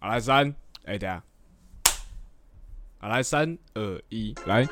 啊，来三，哎、等下，啊，来三二一，来。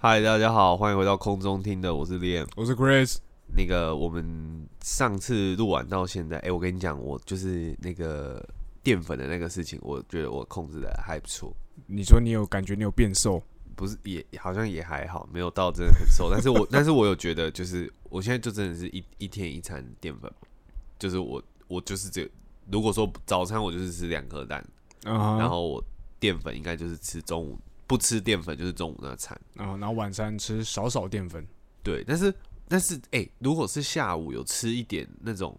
嗨，大家好，欢迎回到空中听的，我是 Liam。我是 Chris，那个我们上次录完到现在，哎、我跟你讲，我就是那个淀粉的那个事情，我觉得我控制的还不错，你说你有感觉你有变瘦？不是也好像也还好，没有到真的很瘦，但是我 但是我有觉得，就是我现在就真的是一一天一餐淀粉，就是我我就是这，如果说早餐我就是吃两颗蛋，啊、然后我淀粉应该就是吃中午不吃淀粉就是中午那餐。然后然后晚餐吃少少淀粉，对，但是但是哎、如果是下午有吃一点那种，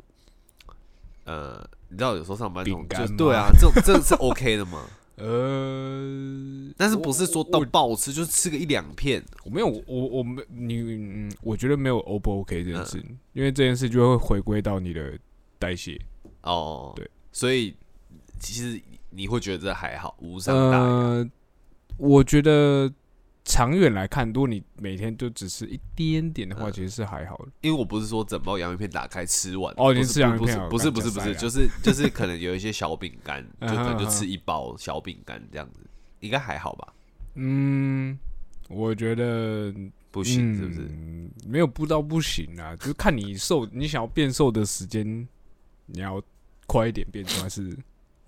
呃，你知道有时候上班那种饼，干对啊，这种这个是 OK 的吗？呃，但是不是说到我爆吃，就是吃个一两片，我没有，我我没你，嗯，我觉得没有 O 不 OK 这件事，嗯因为这件事就会回归到你的代谢。哦，对，所以其实你会觉得这还好，无伤大雅。呃，我觉得长远来看，如果你每天就只吃一点点的话，嗯其实是还好的。因为我不是说整包洋芋片打开吃完，哦你是吃洋芋片啊不是不是不是就是 就是可能有一些小饼干，就可能就吃一包小饼干这样子，应该还好吧？嗯，我觉得不行是不是？嗯没有不到不行啊，就是看你瘦，你想要变瘦的时间，你要快一点变出来是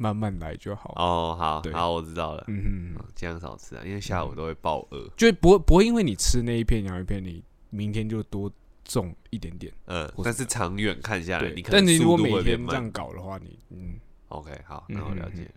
慢慢来就好。哦，好对好，我知道了。嗯哼嗯，尽量少吃啊，因为下午都会爆饿。就不会不会因为你吃那一片洋芋片，你明天就多重一点点。嗯，但是长远看下来，对你，可能但你如果度每会变天这样搞的话，你嗯，OK，好，那我了解。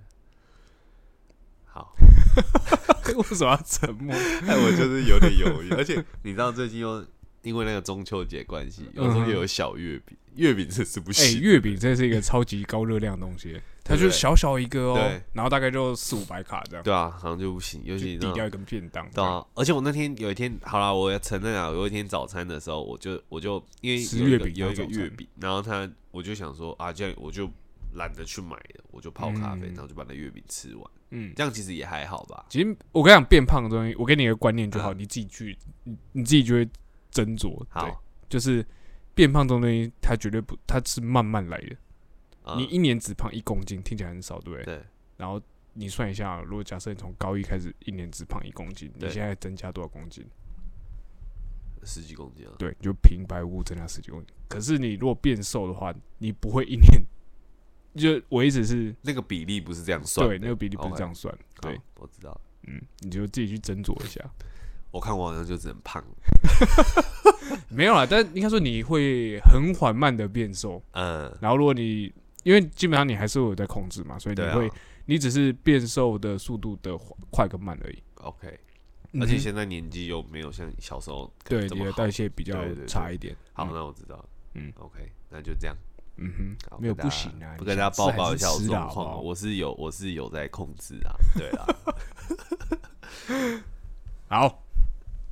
好，为什么要沉默？哎，我就是有点犹豫，而且你知道最近又因为那个中秋节关系，有时候又有小月饼，月饼这是不哎、行。月饼真的是一个超级高热量的东西，它就是小小一个哦对，然后大概就四五百卡这样，对啊，好像就不行，尤就其那种抵掉一根便当。对啊，而且我那天有一天，好啦，我要承认啊，有一天早餐的时候，我就我就因为有一吃月饼个有一个早餐。月饼，然后他我就想说啊，这样我就懒得去买了，我就泡咖啡，嗯。然后就把那月饼吃完，嗯，这样其实也还好吧。其实我跟你讲，变胖的东西，我给你一个观念就好，嗯。你自己去，你你自己就会斟酌。对，好，就是变胖这种东西，它绝对不，它是慢慢来的。嗯你一年只胖一公斤，听起来很少，对不对？对然后你算一下，如果假设你从高一开始一年只胖一公斤，你现在增加多少公斤？十几公斤了，对，就平白无故增加十几公斤。可是你如果变瘦的话，你不会一年，就我意思是，那个比例不是这样算。对，那个比例不是这样算。对，，我知道。嗯，你就自己去斟酌一下。我看我好像就只能胖，没有啦，但应该说你会很缓慢的变瘦，嗯，然后如果你因为基本上你还是会有在控制嘛，所以你会，你只是变瘦的速度的快跟慢而已。，OK。而且现在年纪又没有像小时候对你的代谢比较差一点。好，嗯。那我知道了。嗯，OK，那就这样。嗯哼，好没有不行啊，不跟大家报告一下我的状况，我是有我是有在控制啊，对啊，好，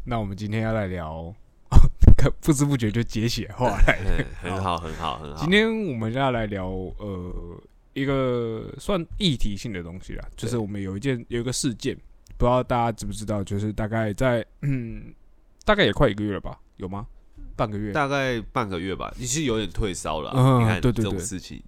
那我们今天要来聊，不知不觉就接起来话来了。嗯 很好，很好，很好今。天我们要来聊呃一个算议题性的东西啦，就是我们有一件有一个事件，不知道大家知不知道，就是大概在嗯 大概也快一个月了吧，有吗？半个月？大概半个月吧，你是有点退烧了啊。嗯你看这种对对对事情，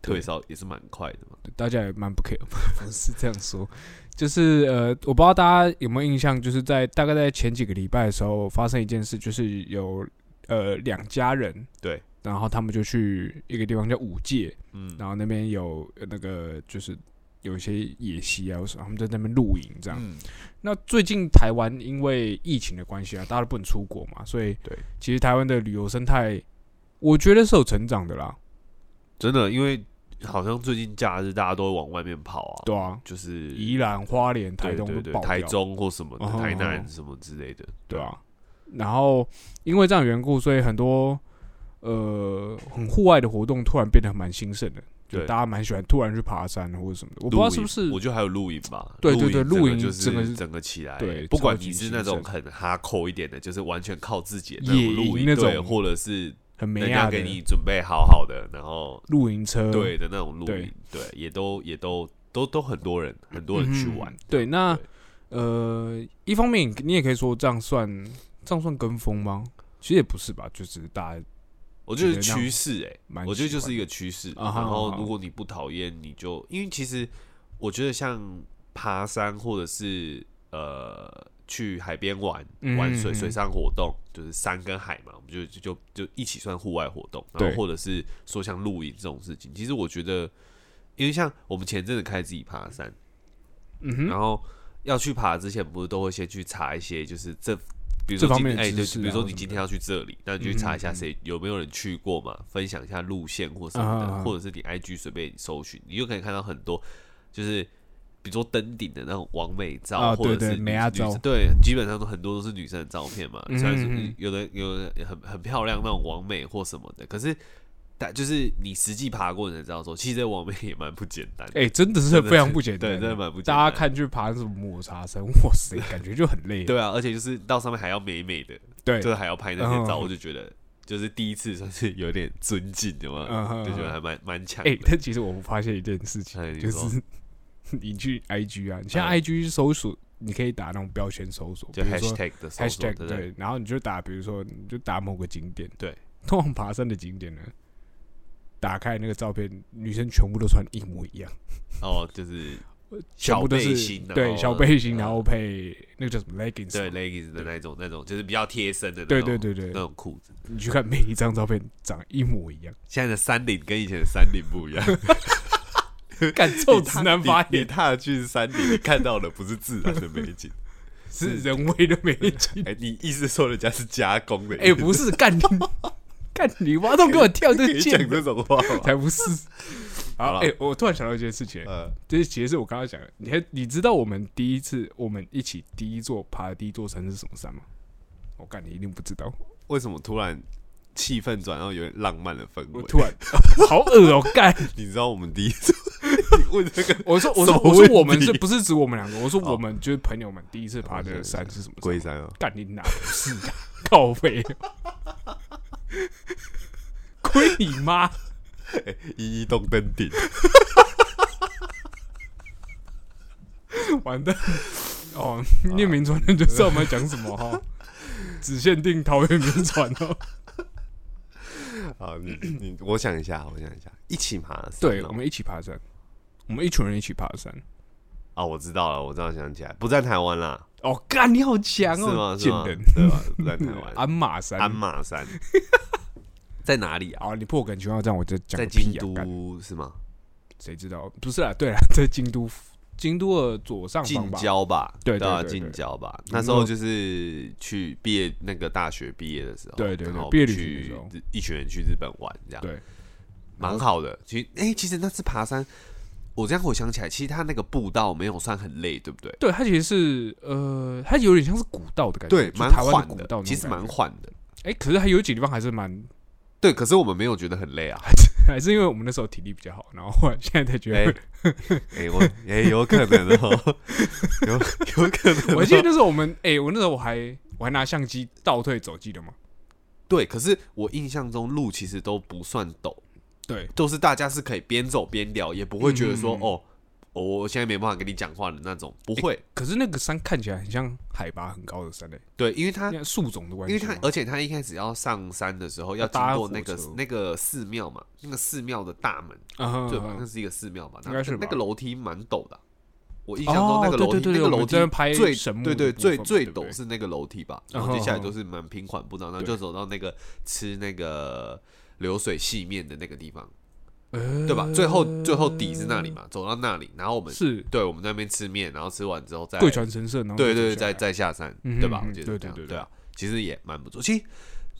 退烧也是蛮快的嘛。大家也蛮不 care，不是这样说，就是呃，我不知道大家有没有印象，就是在大概在前几个礼拜的时候发生一件事，就是有呃两家人，对，然后他们就去一个地方叫五界，嗯，然后那边有呃那个就是有一些野溪啊，什么他们在那边露营这样。嗯，那最近台湾因为疫情的关系啊，大家都不能出国嘛，所以对，其实台湾的旅游生态，我觉得是有成长的啦，真的，因为好像最近假日大家都会往外面跑啊，对啊，就是宜兰、花莲、台对对对，东都爆掉。台中或什么台哦南什么之类的，对啊。然后因为这样的缘故，所以很多呃很户外的活动突然变得蛮兴盛的，就对。大家蛮喜欢突然去爬山或者什么的。我不知道是不是我觉得还有露营吧，对对对露露营就整个是是整个起来，对不管你是那种很哈扣一点的，就是完全靠自己的那野种露营，那种，或者是很美人亚的家给你准备好好的，然后露营车，对的那种露营，对，也都也都都都很多人很多人去玩嗯。对，那对呃，一方面你也可以说这样算这样算跟风吗？其实也不是吧，就是大家我觉得趋势哎，蛮我觉得就是一个趋势。然后如果你不讨厌，你就因为其实我觉得像爬山或者是呃去海边玩嗯玩水水上活动，就是山跟海嘛，我们就就就就一起算户外活动。然后或者是说像露营这种事情，其实我觉得，因为像我们前阵子开始自己爬山，嗯哼，然后要去爬之前，不是都会先去查一些，就是这，比如说今哎，对，面的知识比如说你今天要去这里，那你就去查一下谁有没有人去过嘛，分享一下路线或什么的，或者是你 IG 随便搜寻，你就可以看到很多，就是比如说登顶的那种完美照，啊或者是女对对美亚照对，基本上都很多都是女生的照片嘛，嗯虽然是有的有的很很漂亮那种完美或什么的，可是。但就是你实际爬过，你才知道说，其实这完美也蛮不简单的。哎、真的是非常不简单，对真的蛮不简大家看去爬什么抹茶山，哇塞，感觉就很累。对啊，而且就是到上面还要美美的，对就是还要拍那些照，嗯我就觉得就是第一次算是有点尊敬，有吗？嗯嗯就觉得还蛮蛮强的。哎、但其实我发现一件事情就是你去 IG 啊，你现在嗯。IG 搜索，你可以打那种标签搜索，就比如说 hashtag 的搜索 hashtag 对然后你就打，比如说你就打某个景点，对，通往爬山的景点呢，打开那个照片，女生全部都穿一模一样，哦，就是 全部都是小背心然对小背心，嗯。然后配那个叫什么 leggings，对 leggings 的那种那种，就是比较贴身的那对种，对对对。那种裤子。你去看每一张照片长一模一样，现在的山顶跟以前的山顶不一样，干臭直男发你言踏去山顶，你看到的不是自然的美景，是人为的美景。哎，你意思说人家是加工的？哎、不是干你 干你妈都给我跳这讲这种话？才不是。好，哎、我突然想到一件事情、呃，就是其实是我刚刚讲的，你还你知道我们第一次我们一起第一座爬的第一座山是什么山吗？我干，你一定不知道。为什么突然气氛转到有点浪漫的氛围？我突然 好恶哦、干！你知道我们第一次 问这个我说我说什么我说我们题是不是指我们两个？我说哦我们就是朋友们第一次爬的山是什么山？龟山啊？干你哪不是啊？靠背，亏你妈！一一洞登顶，完蛋！哦，念名传人就知道我们在讲什么哈。只限定桃园名传哦。好，你 你，我想一下，我想一下，一起爬对，哦我们一起爬山，我们一群人一起爬山。啊，我知道了，我知道想起来，不在台湾啦，哦，干你好强是哦，吗？是吗贱人！？对吧？不在台湾，鞍马山，鞍马山 在哪里啊？好，你破梗情况这样，我就讲在京都是吗？谁知道？不是啊，对啊，在京都，京都的左上方近吧。郊吧，对对啊，对对近郊吧。那时候就是去毕业那个大学毕业的时候，对对对然后毕业旅行的去时候日一群人去日本玩，这样对，蛮好的。其实，哎、其实那次爬山，我这样回想起来，其实他那个步道没有算很累，对不对？对，它其实是呃，它有点像是古道的感觉，对，蛮台湾缓的古道，那种其实蛮。缓的。哎，可是它有几个地方还是蛮，对，可是我们没有觉得很累啊。还是因为我们那时候体力比较好，然后后来现在才觉哎得，哎、我哎、有可能哦，有有可能、哦。我记得那时候我们，哎，我那时候我还我还拿相机倒退走，记得吗？对，可是我印象中路其实都不算陡，对，都是大家是可以边走边聊，也不会觉得说、嗯哦，我现在没办法跟你讲话的那种，不会。可是那个山看起来很像海拔很高的山嘞，对，因为它树种的关系因为系吗。他而且它一开始要上山的时候要经过那个那个寺庙嘛，那个寺庙的大门，对吧？啊那是一个寺庙吧？那应该是那个楼梯蛮陡的啊。我印象中那个哦楼梯，那个楼梯拍最神木对对最最陡是那个楼梯吧，嗯然后接下来都是蛮平缓步道，然后就走到那个吃那个流水细面的那个地方，呃对吧？最后最后底是那里嘛，走到那里，然后我们是对我们那边吃面，然后吃完之后再贵船神社，然后对对对，再再下山，嗯对吧？嗯我觉得对对对其实也蛮不错。其实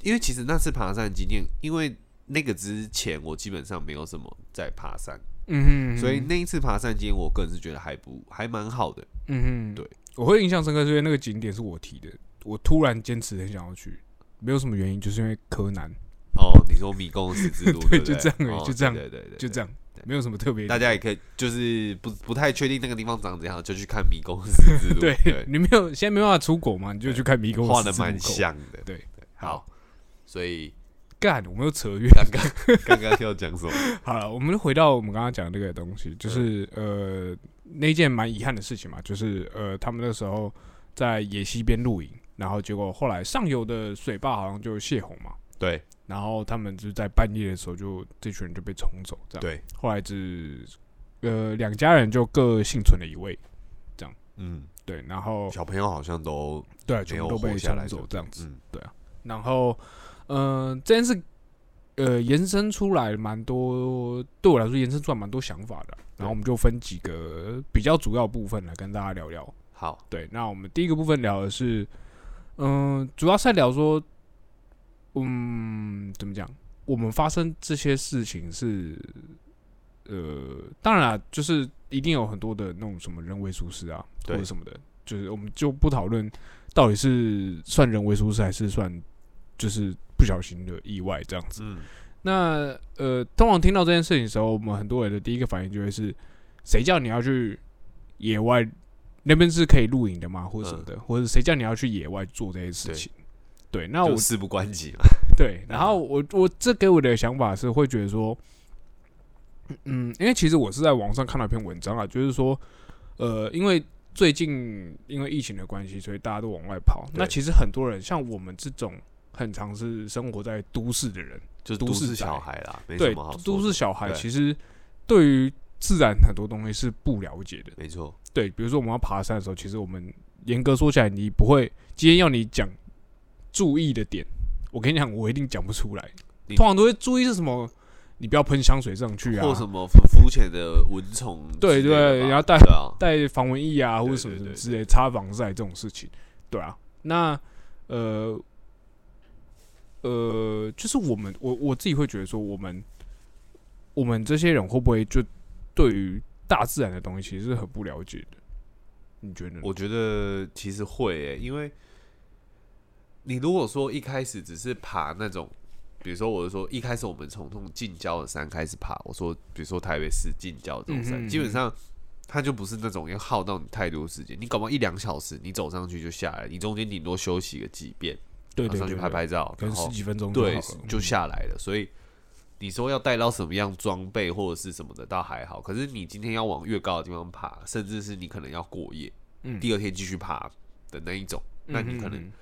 因为其实那次爬山的经验，因为那个之前我基本上没有什么在爬山，嗯哼，所以那一次爬山经验，我个人是觉得还不还蛮好的。嗯哼，对，我会印象深刻，是因为那个景点是我提的，我突然坚持很想要去，没有什么原因，就是因为柯南，哦，你说迷宫十字路，对就这样而已哦就这样对对对，对就这样对，没有什么特别。大家也可以就是不不太确定那个地方长怎样，就去看迷宫十字路，对对，你没有现在没办法出国嘛，你就去看迷宫画的蛮。像的。对，好，所以干，我们又扯远。刚刚刚刚要讲什么？好了，我们回到我们刚刚讲的那个东西，就是、呃那件蛮遗憾的事情嘛，就是呃他们那时候在野溪边露营，然后结果后来上游的水坝好像就泄洪嘛，对然后他们就在半夜的时候就这群人就被冲走，这样。对，后来只呃两家人就各幸存了一位，这样嗯，对，然后小朋友好像都对，全部都被活下来冲走这样子。嗯，然后，嗯、这件事，呃，延伸出来蛮多，对我来说延伸出来蛮多想法的。然后我们就分几个比较主要部分来跟大家聊聊。好，对，那我们第一个部分聊的是，嗯、主要是在聊说，嗯，怎么讲？我们发生这些事情是，呃，当然啦，就是一定有很多的那种什么人为疏失啊，或者什么的，就是我们就不讨论到底是算人为疏失还是算就是不小心的意外这样子。嗯，那呃，通常听到这件事情的时候，我们很多人的第一个反应就会是：谁叫你要去野外那边是可以露营的吗？或者什么的，或者谁叫你要去野外做这些事情？对，那我事不关己嘛。对，然后我我这给我的想法是会觉得说，嗯，因为其实我是在网上看到一篇文章啊，就是说，呃，因为最近因为疫情的关系，所以大家都往外跑。那其实很多人像我们这种很常是生活在都市的人，就是都市小孩啦，对都市小孩，其实对于自然很多东西是不了解的。没错，对，比如说我们要爬山的时候，其实我们严格说起来，你不会今天要你讲注意的点，我跟你讲，我一定讲不出来。你通常都会注意是什么？你不要喷香水上去啊，或什么很肤浅的蚊虫之对对，然后带带防蚊液啊，或者什么之类，擦防晒这种事情，对啊。那呃呃，就是我们我我自己会觉得说，我们我们这些人会不会就对于大自然的东西其实是很不了解的？你觉得呢？我觉得其实会诶、因为你如果说一开始只是爬那种，比如说我是说一开始我们从那种近郊的山开始爬，我说比如说台北市近郊这种山，基本上它就不是那种要耗到你太多时间，你搞不好一两小时你走上去就下来，你中间顶多休息个几遍，然后上去对对对，拍拍照，可能然后十几分钟对就下来了，所以。你说要带到什么样装备或者是什么的，倒还好。可是你今天要往越高的地方爬，甚至是你可能要过夜，嗯第二天继续爬的那一种，那你可能嗯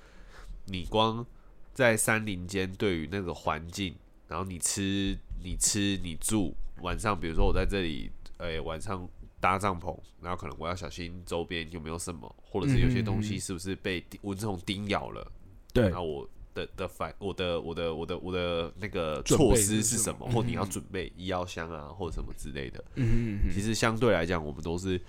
你光在山林间对于那个环境，然后你吃你吃你住，晚上比如说我在这里，诶、晚上搭帐篷，然后可能我要小心周边有没有什么，或者是有些东西是不是被蚊虫叮咬了，对。然后我的的反我的我的我的我的那个措施是什么，么或你要嗯准备医药箱啊，或者什么之类的。嗯其实相对来讲，我们都是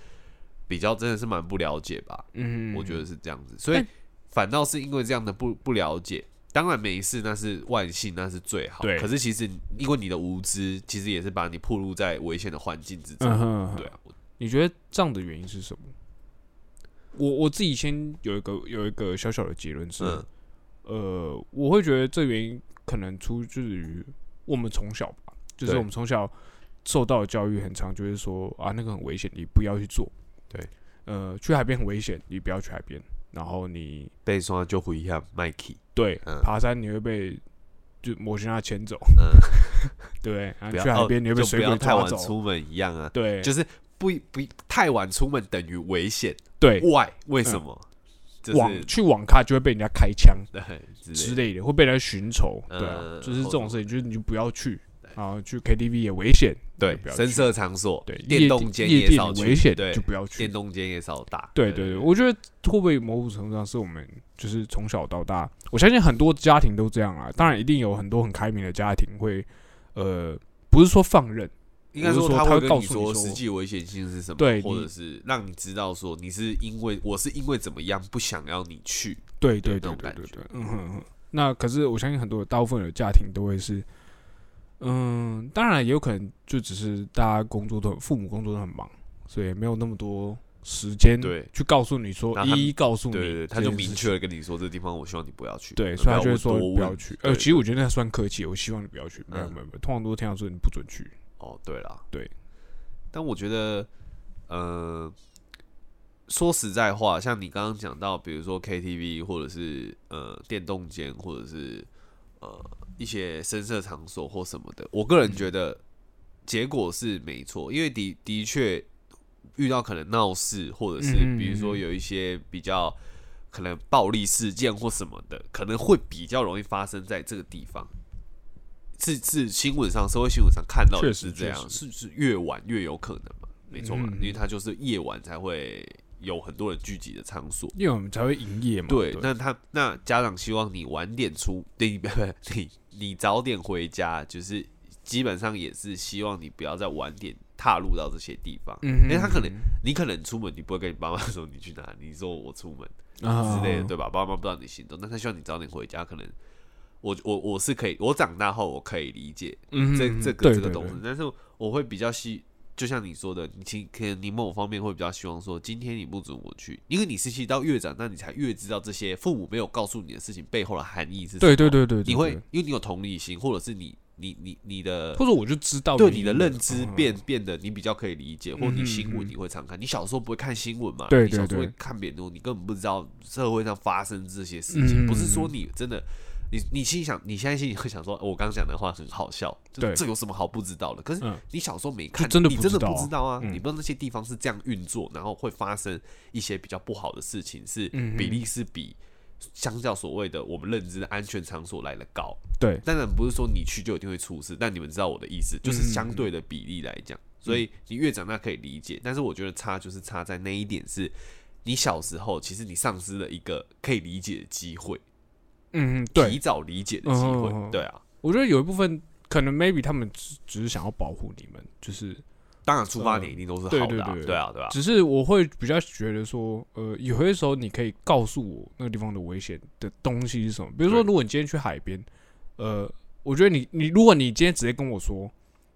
比较真的是蛮不了解吧。嗯，我觉得是这样子，所以但反倒是因为这样的不不了解，当然没事那是万幸，那是最好。对可是其实因为你的无知，其实也是把你暴露在危险的环境之中。嗯哼嗯哼对啊，你觉得这样的原因是什么？我我自己先有一个有一个小小的结论是，嗯呃，我会觉得这原因可能出自于我们从小吧，就是对我们从小受到的教育很长，就是说啊那个很危险，你不要去做。对，呃，去海边很危险，你不要去海边。然后你被刷就回一下麦 k 对、嗯。爬山你会被就摩西亚牵走，嗯，对？然不后去海边你会哦就不被水要太晚走，出门一样啊，对，就是不不太晚出门等于危险。对，Why？为什么？就是网去网咖就会被人家开枪。对之之类的会被人家寻仇，嗯对啊，就是这种事情，就是你就不要去。对，然后去 KTV 也危险，对深色场所，对，电动间夜店也少危险，对就，不要去电。动间也少打。对对对，我觉得会不会某种程度上是我们就是从小到大，我相信很多家庭都这样啊，当然一定有很多很开明的家庭会，呃，不是说放任，应该说我是说他会跟你告诉你说说实际危险性是什么，对或者是让你知道说你是因为我是因为怎么样不想要你去，对对对对对对，嗯哼哼。那可是我相信很多大部分的家庭都会是，嗯，当然也有可能就只是大家工作都很，父母工作都很忙，所以没有那么多时间对去告诉你说，一一告诉你他就明确的跟你说这个地方我希望你不要去，对，呃所以他就会说不要去。呃，其实我觉得那算客气，我希望你不要去。没有嗯没有没有，通常都是听到说你不准去。哦，对啦，对，但我觉得，呃，说实在话，像你刚刚讲到，比如说 KTV 或者是呃电动间，或者是呃一些深色场所或什么的，我个人觉得结果是没错，因为的的确遇到可能闹事，或者是嗯比如说有一些比较可能暴力事件或什么的，可能会比较容易发生在这个地方。是是新闻上社会新闻上看到的是这样，确是是越晚越有可能嘛？没错嘛，嗯因为它就是夜晚才会有很多人聚集的场所。因为我们才会营业嘛。对，那他那家长希望你晚点出，你早点回家，就是基本上也是希望你不要再晚点踏入到这些地方。嗯因为他可能你可能出门，你不会跟你爸妈说你去哪里，你说我出门啊之类的，对吧？爸妈不知道你行动，但他希望你早点回家。可能我我我是可以，我长大后我可以理解嗯这这个这个东西，但是我会比较希，就像你说的，你其可能你某方面会比较希望说，今天你不准我去，因为你实到越长那，你才越知道这些父母没有告诉你的事情背后的含义是什么。对对对对，对你会因为你有同理心，或者是你你你你的或者我就知道对你的认知嗯变变得你比较可以理解，或你嗯新闻嗯你会常看。你小时候不会看新闻嘛？对你小时候会看别人的，你根本不知道社会上发生这些事情。嗯不是说你真的，你你心里想，你现在心里会想说，哦我刚讲的话很好笑，这对这有什么好不知道的？可是嗯你小时候没看，真的你真的不知道啊你不知道那些地方是这样运作，然后会发生一些比较不好的事情，是嗯比例是比。相较所谓的我们认知的安全场所来的高，对当然不是说你去就一定会出事，但你们知道我的意思，就是相对的比例来讲，所以你越长大可以理解，但是我觉得差就是差在那一点是，你小时候其实你丧失了一个可以理解的机会，嗯对。提，早理解的机会嗯嗯嗯，对啊，我觉得有一部分可能 maybe 他们只只是想要保护你们，就是当然出发点一定都是好的、啊对对对对。啊，对啊，只是我会比较觉得说，呃，有些时候你可以告诉我那个地方的危险的东西是什么。比如说，如果你今天去海边，呃，我觉得你你如果你今天直接跟我说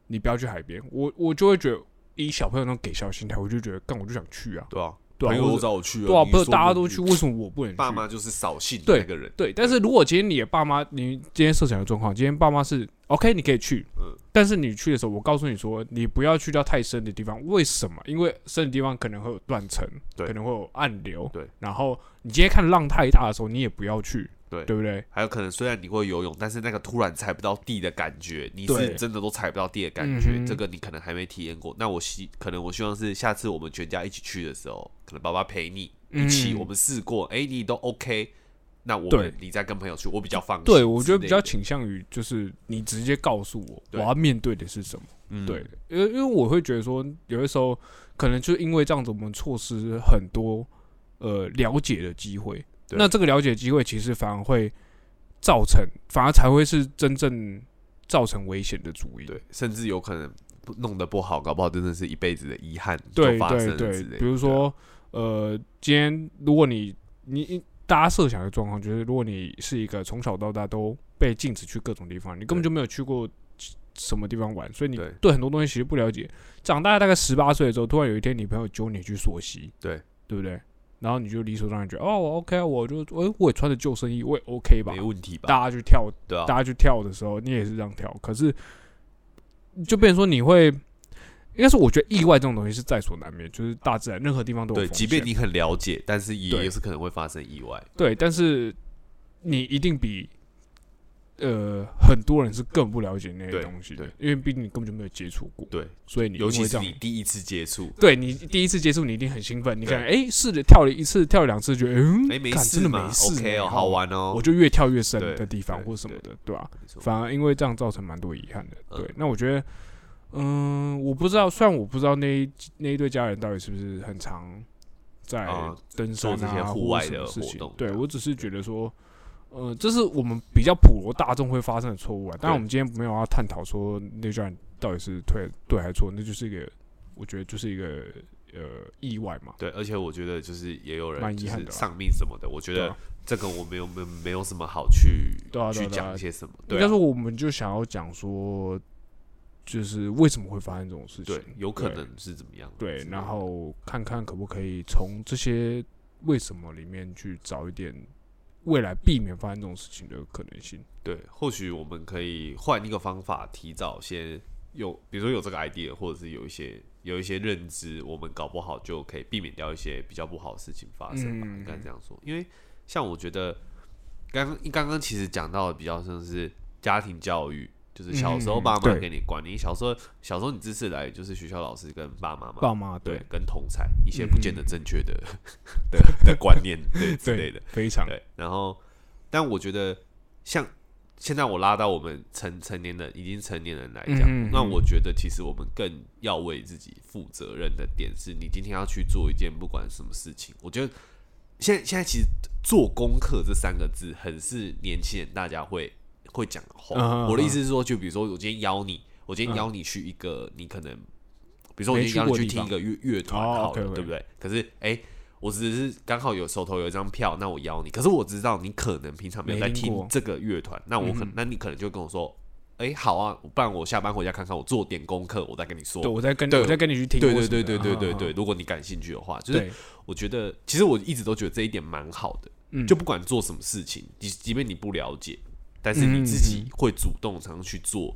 你不要去海边，我我就会觉得以小朋友那种给笑心态，我就觉得干我就想去啊，对啊，对啊，朋友都找我去啊，对啊，不是大家都去，为什么我不能去？爸妈就是扫兴的对那个人，对，但是如果今天你的爸妈，你今天设想的状况，今天爸妈是 OK，你可以去，嗯。但是你去的时候，我告诉你说，你不要去到太深的地方，为什么？因为深的地方可能会有断层，对。可能会有暗流，对，然后你今天看浪太大的时候，你也不要去，对对不对？还有可能虽然你会游泳，但是那个突然踩不到地的感觉，你是真的都踩不到地的感觉，这个你可能还没体验过。那我希可能我希望是下次我们全家一起去的时候，可能爸爸陪你一起，嗯我们试过，哎、你都 OK，那我你再跟朋友去，我比较放心。对，我觉得比较倾向于就是你直接告诉我我要面对的是什么。嗯对，因为因为我会觉得说，有的时候可能就因为这样子，我们错失很多呃了解的机会。对那这个了解机会，其实反而会造成，反而才会是真正造成危险的主因。对，甚至有可能弄得不好，搞不好真的是一辈子的遗憾对对。比如说呃，今天如果你你大家设想的状况，就是如果你是一个从小到大都被禁止去各种地方，你根本就没有去过什么地方玩，所以你对对很多东西其实不了解。长大大概十八岁的时候，突然有一天你朋友揪你去溯溪，对对不对？然后你就理所当然觉得哦我，OK 啊，我就我我也穿着救生衣，我也 OK 吧没。问题吧？大家去跳，对啊，大家去跳的时候，你也是这样跳，可是就变成说你会，应该是我觉得意外这种东西是在所难免，就是大自然任何地方都有对，即便你很了解，但是也也是可能会发生意外。对，但是你一定比呃很多人是更不了解那些东西的对，因为毕竟你根本就没有接触过，对，所以你尤其是你第一次接触，对你第一次接触，你一定很兴奋。你对看，哎，试着跳了一次，跳了两次，觉得嗯，哎、没干真的没事，OK 哦，好，玩哦。我就越跳越深的地方对或什么的，对吧？反而因为这样造成蛮多遗憾的。嗯对，那我觉得，嗯，我不知道，虽然我不知道那一那一对家人到底是不是很常在啊登山啊户外的事情对我只是觉得说。呃，这是我们比较普罗大众会发生的错误啊。当然，我们今天没有要探讨说那家人到底是对对还是错，那就是一个，我觉得就是一个呃意外嘛。对，而且我觉得就是也有人就蛮遗憾的丧命什么的，我觉得这个我没有没有没有什么好去去对啊对啊对啊讲一些什么。对啊应该说，我们就想要讲说，就是为什么会发生这种事情。对，有可能是怎么样？对，然后看看可不可以从这些为什么里面去找一点未来避免发生这种事情的可能性。对，或许我们可以换一个方法，提早先有，比如说有这个 idea，或者是有一些有一些认知，我们搞不好就可以避免掉一些比较不好的事情发生吧。嗯应该这样说，因为像我觉得刚刚刚刚其实讲到的比较像是家庭教育，就是小时候嗯爸妈给你管你，小时候小时候你知识来就是学校老师跟爸妈嘛，爸妈对。对，跟同才一些不见得嗯正确的 的的观念对 之类的，非常。对，然后但我觉得像现在我拉到我们成成年人已经成年人来讲，那我觉得其实我们更要为自己负责任的点是，你今天要去做一件不管什么事情，我觉得现在现在其实做功课这三个字很是年轻人大家会会讲的话。嗯嗯嗯我的意思是说，就比如说我今天邀你，我今天嗯邀你去一个你可能，比如说我今天邀你去听一个乐乐团哦好对不对？可是哎。我只是刚好有手头有一张票，那我邀你。可是我知道你可能平常没有在没听这个乐团，那我可，嗯那你可能就跟我说，哎、好啊，不然我下班回家看看，我做点功课，我再跟你说。对，我再跟对我再跟你去听对对对对对对如果你感兴趣的话，就是，我觉得，其实我一直都觉得这一点蛮好的。嗯就不管做什么事情，即即便你不了解，但是嗯你自己会主动常去做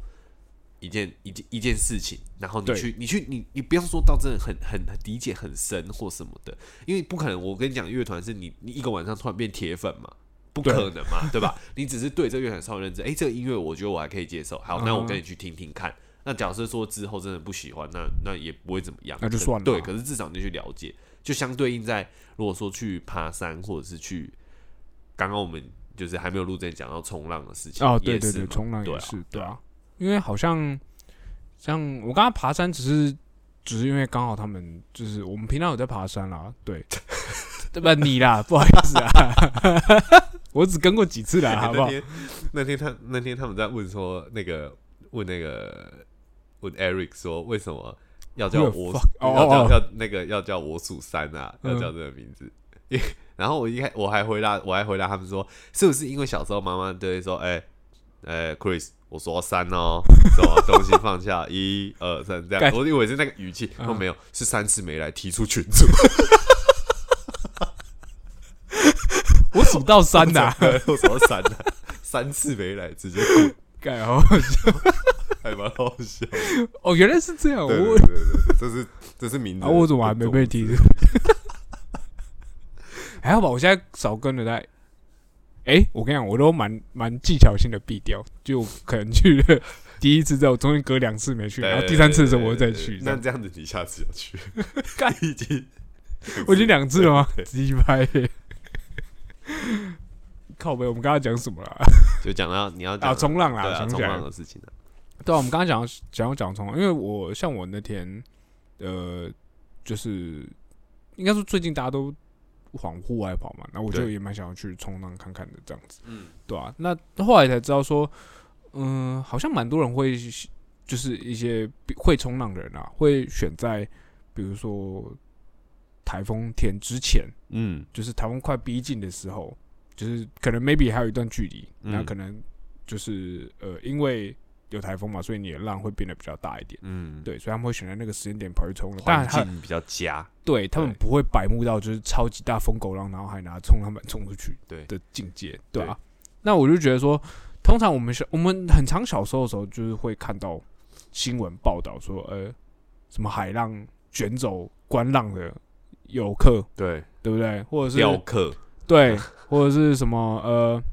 一件一件一件事情，然后你去你去你你不要说到真的很很很理解很深或什么的，因为不可能。我跟你讲，乐团是你你一个晚上突然变铁粉嘛。不可能嘛，对吧？你只是对这个乐团稍微认知，哎、这个音乐我觉得我还可以接受。好，那我嗯跟你去听听看。那假设说之后真的不喜欢，那那也不会怎么样，那就算了对，可是至少你就去了解，就相对应在如果说去爬山或者是去刚刚我们就是还没有录之前讲到冲浪的事情哦，对对对，冲浪也是，对啊，因为好像像我刚刚爬山，只是只是因为刚好他们就是我们平常有在爬山啦，对，对吧？你啦，不好意思啊，我只跟过几次啦，好不好那？天那天他那天他们在问说那个问那个问 Eric 说为什么要叫我？要叫要那个要叫我数三啊，要嗯叫这个名字。因 为然后我一开我还回答我还回答他们说，是不是因为小时候妈妈都会说，哎、哎、Chris，我说三哦，什么东西放下，一二三这样，干我以为是那个语气，嗯哦没有，是三次没来踢出群组，我数到三的啊，我说三的，三次没来直接滚，盖好好笑 还蛮好笑。哦，原来是这样，对对我对对对，这是这是名字啊，我怎么还没被踢踢？？还好吧，我现在少跟了在。哎、我跟你讲，我都蛮蛮技巧性的避掉，就可能去了第一次之后，中间隔两次没去，然后第三次的时候我又再去。那这样子你下次要去，干已经我已经两次了吗对？鸡拍耶！靠背，我们刚刚讲什么了？就讲到你要讲啊，冲浪啦，冲。浪的事情啊，对啊，我们刚刚讲到讲要讲冲浪，因为我像我那天，呃，就是应该说最近大家都往户外跑嘛，那我就也蛮想要去冲浪看看的这样子。嗯，对啊，那后来才知道说，嗯、好像蛮多人会，就是一些会冲浪的人啊，会选在比如说台风天之前，嗯。就是台风快逼近的时候，就是可能 maybe 还有一段距离，嗯。那可能就是呃，因为有台风嘛，所以你的浪会变得比较大一点。嗯，对，所以他们会选在那个时间点跑去冲浪，当然他环境比较佳，对他们不会摆慕到就是超级大风狗浪，然后还拿冲浪板冲出去对的境界，对啊。那我就觉得说，通常我们小我们很长小时候的时候，就是会看到新闻报道说，呃，什么海浪卷走观浪的游客，对，对不对？或者是雕刻，对，或者是什么呃，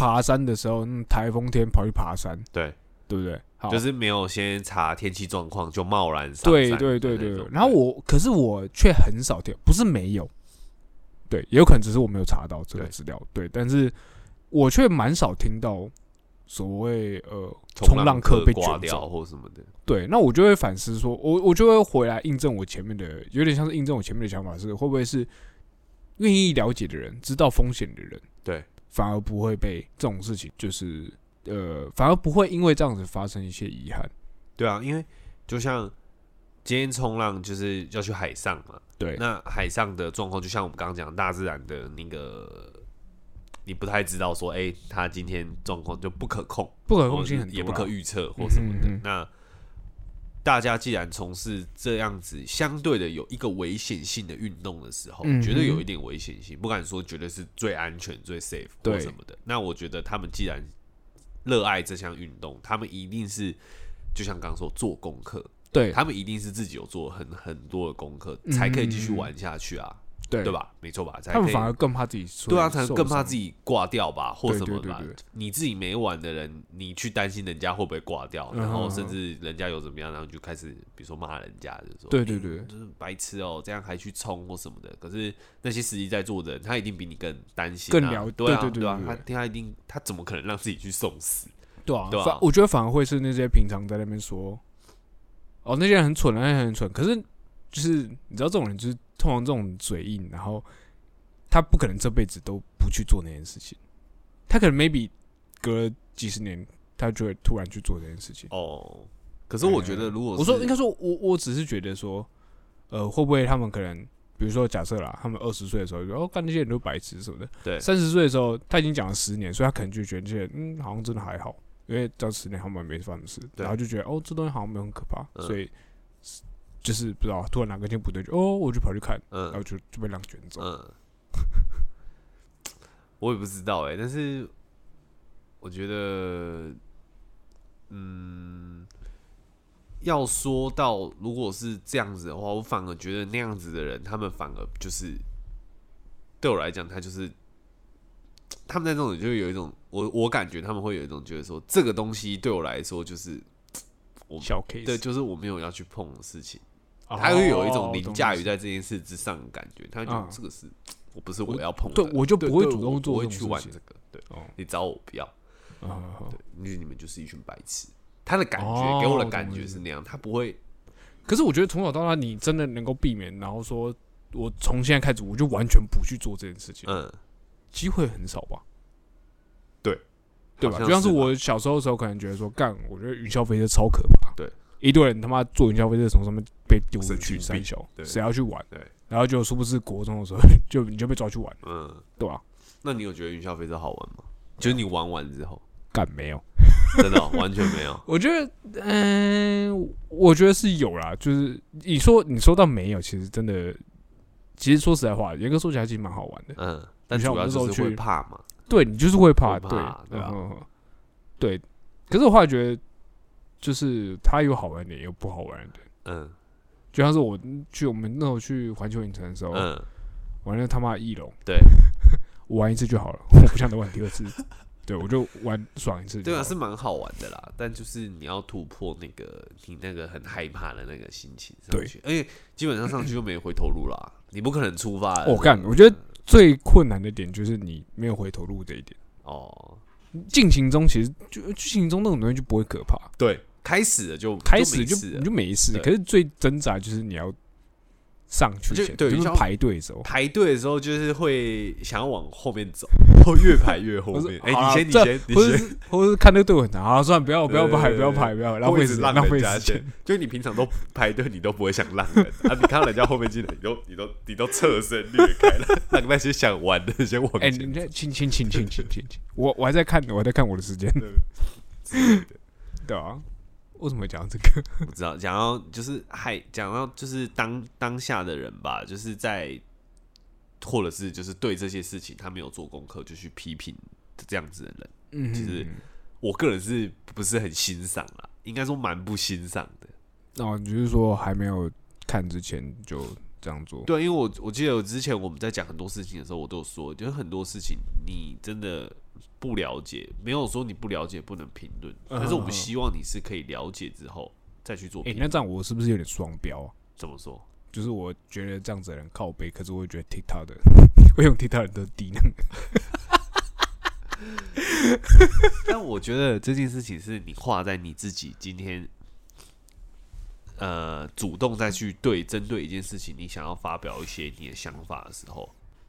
爬山的时候，嗯，台风天跑去爬山，对，对不对？好，就是没有先查天气状况就贸然上对山对对对。然后我，可是我却很少听，不是没有，对，也有可能只是我没有查到这个对资料，对，但是我却蛮少听到所谓呃冲冲浪客被挂卷，掉或什么的，对，那我就会反思说，我我就会回来印证我前面的，有点像是印证我前面的想法是，会不会是愿意了解的人，知道风险的人，对，反而不会被这种事情，就是呃，反而不会因为这样子发生一些遗憾，对啊，因为就像今天冲浪就是要去海上嘛，对，那海上的状况就像我们刚刚讲大自然的那个，你不太知道说，哎、他今天状况就不可控，不可控性很也不可预测或什么的。嗯嗯嗯。那大家既然从事这样子相对的有一个危险性的运动的时候，绝对有一点危险性，不敢说绝对是最安全、最 safe 或什么的。那我觉得他们既然热爱这项运动，他们一定是就像刚刚说做功课，对，他们一定是自己有做很很多的功课，嗯才可以继续玩下去啊。对对？吧？没错吧？才他们反而更怕自己受对啊，才更怕自己。挂掉吧，或什么吧。你自己没玩的人，你去担心人家会不会挂掉，嗯然后嗯甚至人家有怎么样，然后你就开始比如说骂人家，就是说，欸对对对就是白痴哦，这样还去冲或什么的。可是那些实际在做的人，他一定比你更担心啊，更了对啊，啊对对对对，他他一定他怎么可能让自己去送死？对啊，对啊我觉得反而会是那些平常在那边说，哦，那些人很蠢，那些人很蠢。可是就是你知道，这种人就是通常这种嘴硬，然后他不可能这辈子都不去做那件事情，他可能 maybe 隔了几十年，他就会突然去做这件事情。哦，可是我觉得如果是我说应该说我我只是觉得说，呃，会不会他们可能，比如说假设啦，他们二十岁的时候说哦，干那些人都白痴什么的，对。三十岁的时候他已经讲了十年，所以他可能就觉得这些人嗯好像真的还好，因为这十年他们没发生事，对然后就觉得哦这东西好像没有很可怕，嗯所以就是不知道突然哪根筋不对，就哦我就跑去看，嗯然后嗯就就被浪卷走。嗯，我也不知道哎、但是我觉得，嗯，要说到如果是这样子的话，我反而觉得那样子的人，他们反而就是对我来讲，他就是他们在这种就有一种，我我感觉他们会有一种觉得说，这个东西对我来说就是我小 case，对，就是我没有要去碰的事情。哦他会有一种凌驾于在这件事之上的感觉，他会觉得嗯。这个是我不是我要碰的，对我就不会主动做不会去玩这个，对哦。你找我不要，啊好好因为你们就是一群白痴。他的感觉哦给我的感觉是那样，他不会可是我觉得从小到大，你真的能够避免，然后说我从现在开始我就完全不去做这件事情，嗯，机会很少吧？对，对吧。就像是我小时候的时候，可能觉得说，干，我觉得云霄飞车超可怕，对，一堆人他妈坐云霄飞车从上面被丢出去经病三小，谁要去玩？对，然后就殊不知国中的时候 就你就被抓去玩，嗯。对吧？那你有觉得云霄飞车好玩吗？就是你玩完之后，干没有？真的哦完全没有。我觉得，嗯、我觉得是有啦。就是你说你说到没有，其实真的，其实说实在话，严格说起来，其实蛮好玩的。嗯，但主要就是会怕嘛。对你就是会怕，对，对啊嗯哼哼对。可是我后来觉得，就是它有好玩的，也有不好玩的。嗯就像是我去我们那时候去环球影城的时候，嗯，玩了他妈的翼龙，对，我 玩一次就好了，我不想再玩第二次。对，我就玩爽一次对啊，是蛮好玩的啦。但就是你要突破那个你那个很害怕的那个心情上对去，而且基本上上去就没回头路啦，你不可能出发。我干，我觉得最困难的点就是你没有回头路这一点。哦，进行中其实就进行中那种东西就不会可怕，对，开始了就开始就你就没事。可是最挣扎就是你要上去就前，就是对排队的时候。排队的时候就是会想要往后面走，后越排越后面。哎，你先，你先，你先，或者是看那个队伍很长，好，算了，不要不要排，不要排，不要浪费时间，浪费时间。。就是你平常都排队，你都不会想让人啊，你看到人家后面进来，你都你都你都侧身掠开了，让那些想玩的先往哎，前你这亲亲亲亲亲亲亲，我我还在看，我还在看我的时间。对啊，为什么会讲到这个？不知道，讲到就是还，讲到就是当当下的人吧，就是在或者是就是对这些事情他没有做功课就去批评这样子的人，嗯其实我个人是不是很欣赏啦？应该说蛮不欣赏的。哦，你就是说还没有看之前就这样做？对，因为我我记得我之前我们在讲很多事情的时候，我都有说，就是很多事情你真的不了解，没有说你不了解不能评论，但是我们嗯希望你是可以了解之后再去做哎。那这样我是不是有点双标啊？怎么说？就是我觉得这样子的人靠背，可是我会觉得 TikTok 的 会用 TikTok 的人都低能。但我觉得这件事情是你画在你自己今天，呃，主动再去对针对一件事情，你想要发表一些你的想法的时候，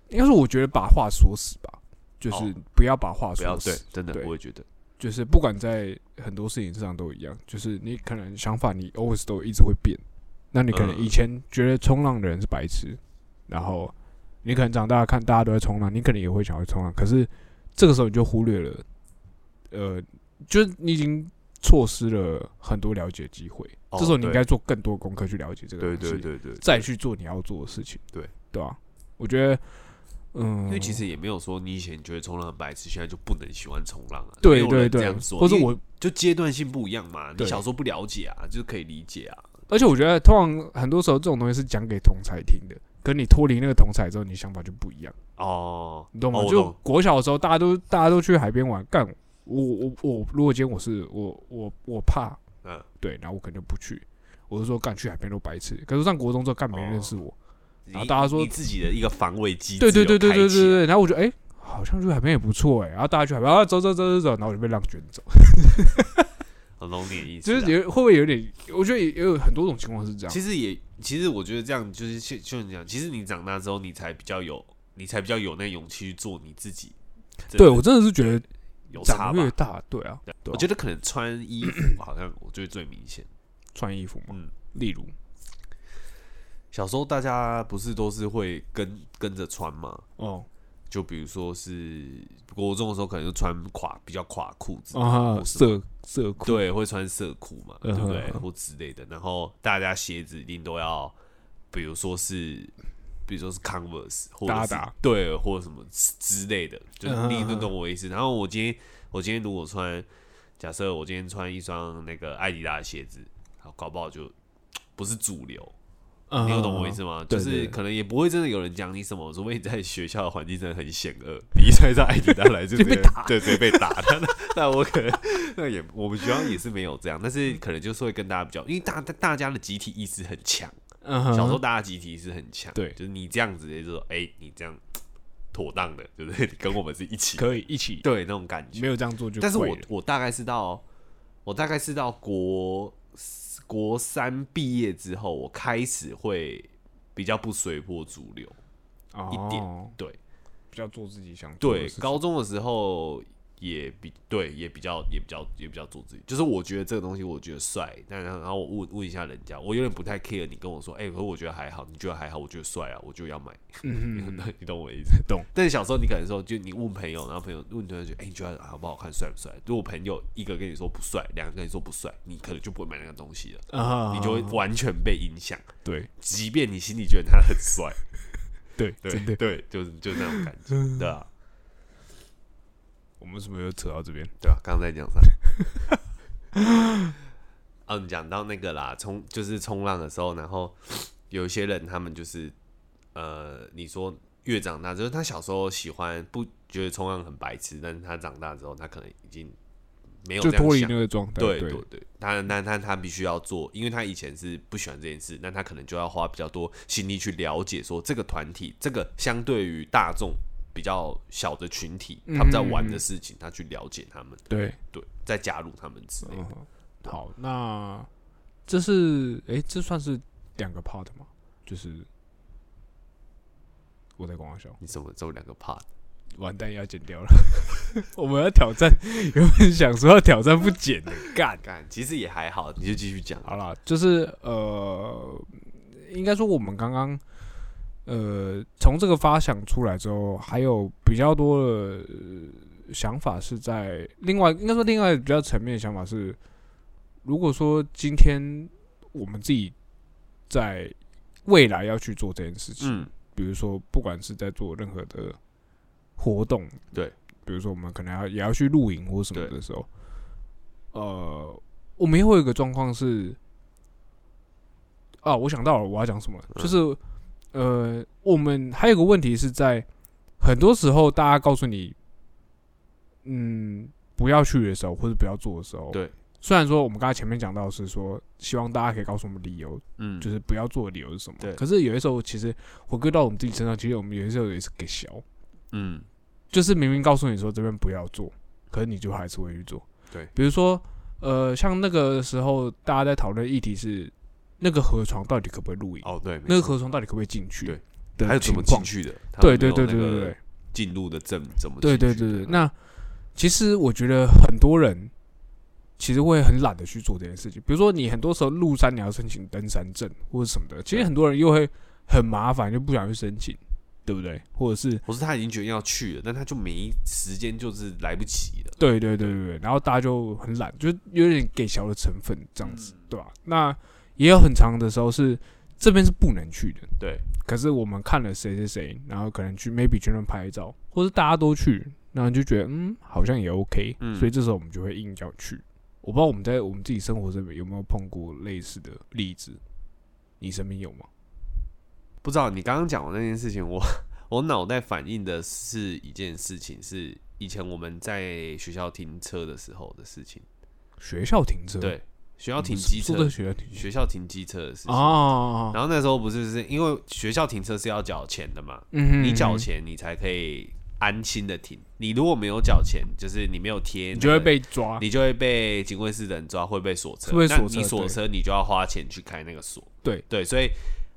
应该是，我觉得把话说死吧，就是哦不要把话说死。，对真的对我也觉得，就是不管在很多事情上都一样，就是你可能想法你 always 都一直会变。那你可能嗯以前觉得冲浪的人是白痴，然后你可能长大看大家都在冲浪，你可能也会想要冲浪，可是这个时候你就忽略了，呃，就是你已经错失了很多了解机会。哦这时候你应对该做更多功课去了解这个对东西，对对对，再去做你要做的事情。对对吧、我觉得，嗯，因为其实也没有说你以前觉得冲浪很白痴，现在就不能喜欢冲浪啊。对对对这样，说，或者我就阶段性不一样嘛。你小时候不了解啊，就是可以理解啊。而且我觉得，通常很多时候这种东西是讲给同才听的，跟你脱离那个同彩之后，你想法就不一样，哦，你懂吗？就国小的时候，大家都大家都去海边玩，干我我我，如果今天我是我我我怕，嗯，对，然后我可能就不去，我就说干去海边都白痴。可是上国中之后，干没人认识我，然后大家说你自己的一个防卫机制对对对对对对对，然后我觉得哎、好像去海边也不错哎、然后大家去海边啊，走走走走走，然后我就被浪卷走，很懂你的意思啊。就是有会不会有点？我觉得也也有很多种情况是这样。其实也，其实我觉得这样就是就就你讲，其实你长大之后，你才比较有，你才比较有那勇气去做你自己。对我真的是觉得有差越？大，对啊，对啊我觉得可能穿衣服好像我觉得最明显。穿衣服嘛，嗯，例如小时候大家不是都是会跟跟着穿嘛？哦就比如说是国中的时候，可能就穿垮比较垮裤子啊色色裤，对，会穿色裤嘛，对不对？或之类的。然后大家鞋子一定都要，比如说是，比如说是 Converse 或者是对，或者什么之之类的，就是你都懂我意思。然后我今天我今天如果穿，假设我今天穿一双那个艾迪达的鞋子，好，搞不好就不是主流。嗯，你有懂我意思吗？就是可能也不会真的有人讲你什么，除非你在学校的环境真的很险恶，你一穿上艾迪达来就 被打对，直接被打。那那我可能那也我们学校也是没有这样，但是可能就是会跟大家比较，因为大大家的集体意识很强，嗯小时候大家集体意识很强，对就是你这样子就说，哎、你这样妥当的，对不对？跟我们是一起，可以一起，对那种感觉没。有这样做就但是我我大概是到我大概是到国国三毕业之后，我开始会比较不随波逐流。一点哦对比较做自己想对高中的时候也比对也比较也比较也比较做自己，就是我觉得这个东西我觉得帅，但然后我问问一下人家，我有点不太 care 你跟我说，哎、可是我觉得还好，你觉得还好，我觉得帅啊，我就要买，你懂我的意思？懂。但是小时候你可能说，就你问朋友，然后朋友问同学，哎、你觉得好不好看，帅不帅？如果朋友一个跟你说不帅，两个跟你说不帅，你可能就不会买那个东西了，啊，你就会完全被影响，对即便你心里觉得他很帅，对对，对，就是就是那种感觉，对啊。我们是不是又扯到这边？对啊，刚刚在讲啥？嗯，讲到那个啦，冲就是冲浪的时候，然后有一些人他们就是呃，你说越长大，就是他小时候喜欢不觉得冲浪很白痴，但是他长大之后，他可能已经没有就脱离那个状态，对对对对，他那他他必须要做，因为他以前是不喜欢这件事，那他可能就要花比较多心力去了解，说这个团体，这个相对于大众比较小的群体，他们在玩的事情，他去了解他们，对，对，再加入他们之类的。嗯，好，那这是诶，这算是两个 part 吗？就是我在广笑，你怎么做两个 part？完蛋要剪掉了，我们要挑战，原本想说要挑战不剪的，干。干，其实也还好，你就继续讲。好了，就是呃，应该说我们刚刚呃从这个发想出来之后，还有比较多的、呃想法是在另外，应该说另外比较层面的想法是，如果说今天我们自己在未来要去做这件事情，嗯，比如说不管是在做任何的活动，对，比如说我们可能要也要去露营或什么的时候，呃，我们也会有一个状况是，啊，我想到了我要讲什么，嗯。就是呃，我们还有个问题是在很多时候大家告诉你，嗯，不要去的时候或者不要做的时候，对，虽然说我们刚才前面讲到是说，希望大家可以告诉我们理由，嗯，就是不要做的理由是什么。对。可是有些时候，其实回归到我们自己身上，其实我们有些时候也是给小，嗯，就是明明告诉你说这边不要做，可是你就还是会去做。对。比如说，呃，像那个时候大家在讨论议题是那个河床到底可不可以露营，哦，对，那个河床到底可不可以进去，对的还有怎么进去的？对对对对对对进入的证怎么对？对对对。那其实我觉得很多人其实会很懒得去做这件事情。比如说，你很多时候入山你要申请登山证或者什么的，其实很多人又会很麻烦，就不想去申请，对不对？或者是或是他已经决定要去了，但他就没时间，就是来不及了。对对对对对，然后大家就很懒，就有点给小的成分这样子，对吧、那也有很长的时候是这边是不能去的，对，可是我们看了谁谁谁，然后可能去 maybe 去那拍照，或是大家都去，然后就觉得嗯好像也 OK，、嗯。所以这时候我们就会硬要去。我不知道我们在我们自己生活这边有没有碰过类似的例子，你身边有吗？不知道你刚刚讲的那件事情，我 我脑袋反映的是一件事情，是以前我们在学校停车的时候的事情。学校停车，对，学校停嗯机车，的学校停车学校停机车的事情。哦，然后那时候不是是因为学校停车是要缴钱的嘛？嗯哼，你缴嗯钱你才可以安心的停，你如果没有缴钱，就是你没有贴、你就会，被抓，你就会被警卫室的人抓，会被锁车。那会锁车你锁车，你就要花钱去开那个锁。对对，所以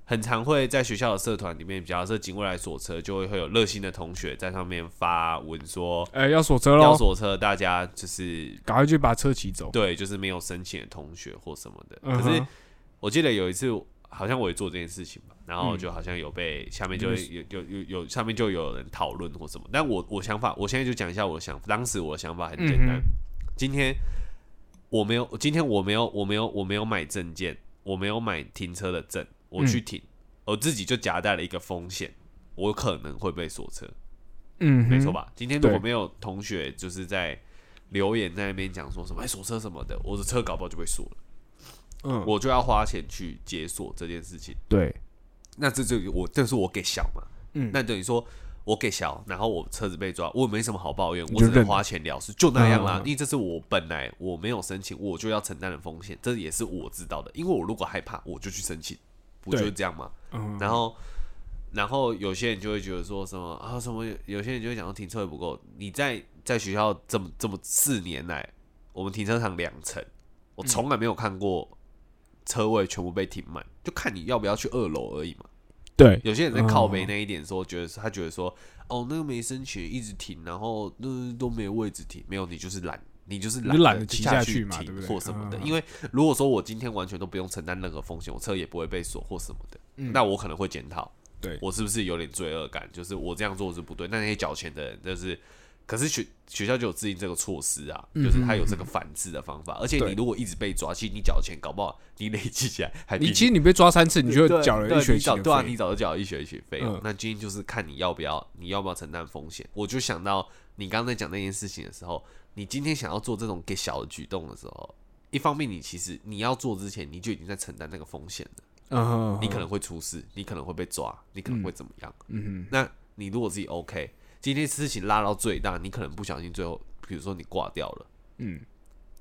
很常会在学校的社团里面，假设警卫来锁车，就会会有热心的同学在上面发文说哎，要锁车喽要喽，锁车，大家就是赶快去把车骑走。对，就是没有申请的同学或什么的。嗯可是我记得有一次，好像我也做这件事情吧，然后嗯就好像有被下面就有有有有下面就有人讨论或什么。但我我想法，我现在就讲一下我的想法。当时我的想法很简单，嗯今天我没有，今天我没有，我没有，我没有买证件，我没有买停车的证，我去停，我自己就夹带了一个风险，我可能会被锁车。嗯，没错？吧？今天如果没有同学就是在留言在那边讲说什么哎锁车什么的，我的车搞不好就被锁了，嗯，我就要花钱去解锁这件事情。对，那这就我这是我给小嘛，嗯那等于说我给小，然后我车子被抓，我也没什么好抱怨，我只能花钱了事，就那样啦。因为这是我本来我没有申请，我就要承担的风险，这也是我知道的。因为我如果害怕，我就去申请，不就是这样嘛？嗯，然后，然后有些人就会觉得说什么啊什么，有些人就会讲说停车位不够。你在在学校这么这么四年来，我们停车场两层，我从来没有看过车位全部被停满，就看你要不要去二楼而已嘛。对，有些人在靠背哦那一点说，觉得他觉得说，哦，那个没申请一直停，然后那、都没有位置停，没有你就是懒，你就是懒得得骑下下去嘛对不对或什么的。嗯因为如果说我今天完全都不用承担任何风险，我车也不会被锁或什么的，嗯那我可能会检讨，对我是不是有点罪恶感？就是我这样做是不对，那那些缴钱的人就是。可是学学校就有制定这个措施啊，就是他有这个反制的方法，而且你如果一直被抓，其实你缴钱，搞不好你累积起来还你其实你被抓三次，你就对缴了一学期对啊，费你早就缴了一学期费用。嗯那今天就是看你要不要，你要不要承担风险。我就想到你刚才讲那件事情的时候，你今天想要做这种给小的举动的时候，一方面你其实你要做之前，你就已经在承担那个风险了。嗯哼，你可能会出事，你可能会被抓，你可能会怎么样？嗯那你如果自己 OK，今天事情拉到最大，你可能不小心最后，比如说你挂掉了。哼嗯，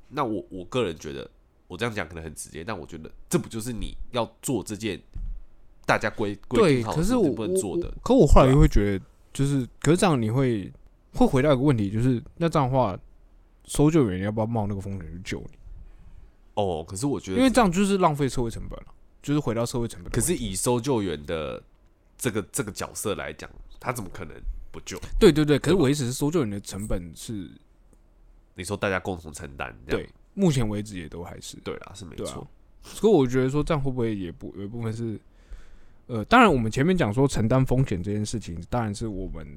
那我我个人觉得，我这样讲可能很直接，但我觉得这不就是你要做这件大家规规对。定好的可是我事不能做的，可我后来又会觉得，就是可是这样你会会回到一个问题，就是那这样的话，搜救员要不要冒那个风险去救你？哦。可是我觉得，因为这样就是浪费社会成本了，就是回到社会成本可。是以搜救员的这个这个角色来讲，他怎么可能不救？对对对，可是我意思是，搜救员的成本是你说大家共同承担，对，目前为止也都还是。对啦，是没错。所以我觉得说这样会不会也不有一部分是，呃，当然我们前面讲说承担风险这件事情，当然是我们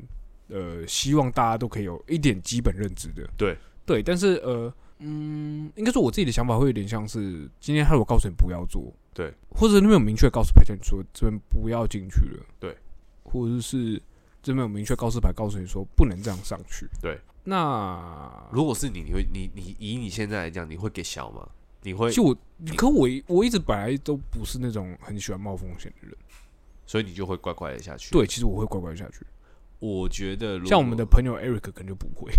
呃希望大家都可以有一点基本认知的。对对，但是呃嗯，应该说我自己的想法会有点像是今天他如果告诉你不要做，对，或者那边有明确告诉牌叫你说这边不要进去了，对，或者是这边有明确告示牌告诉你说不能这样上去，对。那如果是你，你会你你以你现在来讲，你会给小吗？你会其实，我，可我我一直本来都不是那种很喜欢冒风险的人。所以你就会乖乖的下去。对，，其实我会乖乖下去。我觉得如像我们的朋友 Eric 可能就不会，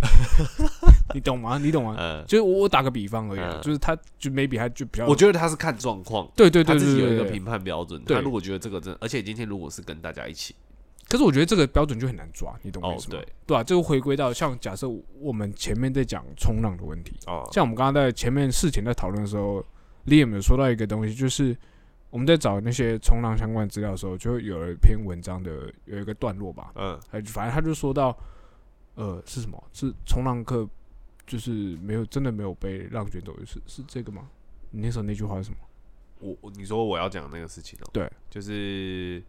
你懂吗？你懂吗？呃，就是我我打个比方而已就是他就 maybe 他就比较，我觉得他是看状况，对对对他自己有对对对。一个评判标准。对他如果觉得这个真的，而且今天如果是跟大家一起，可是我觉得这个标准就很难抓，你懂我哦意思吗？对对啊，这个回归到像假设我们前面在讲冲浪的问题，哦，像我们刚刚在前面事前在讨论的时候，Liam 有说到一个东西，就是我们在找那些冲浪相关的资料的时候，就有了一篇文章的有一个段落吧，嗯，反正他就说到，呃，是什么？是冲浪客，就是没有真的没有被浪卷走，是是这个吗？你那时候那句话是什么？我我你说我要讲那个事情哦，对，就是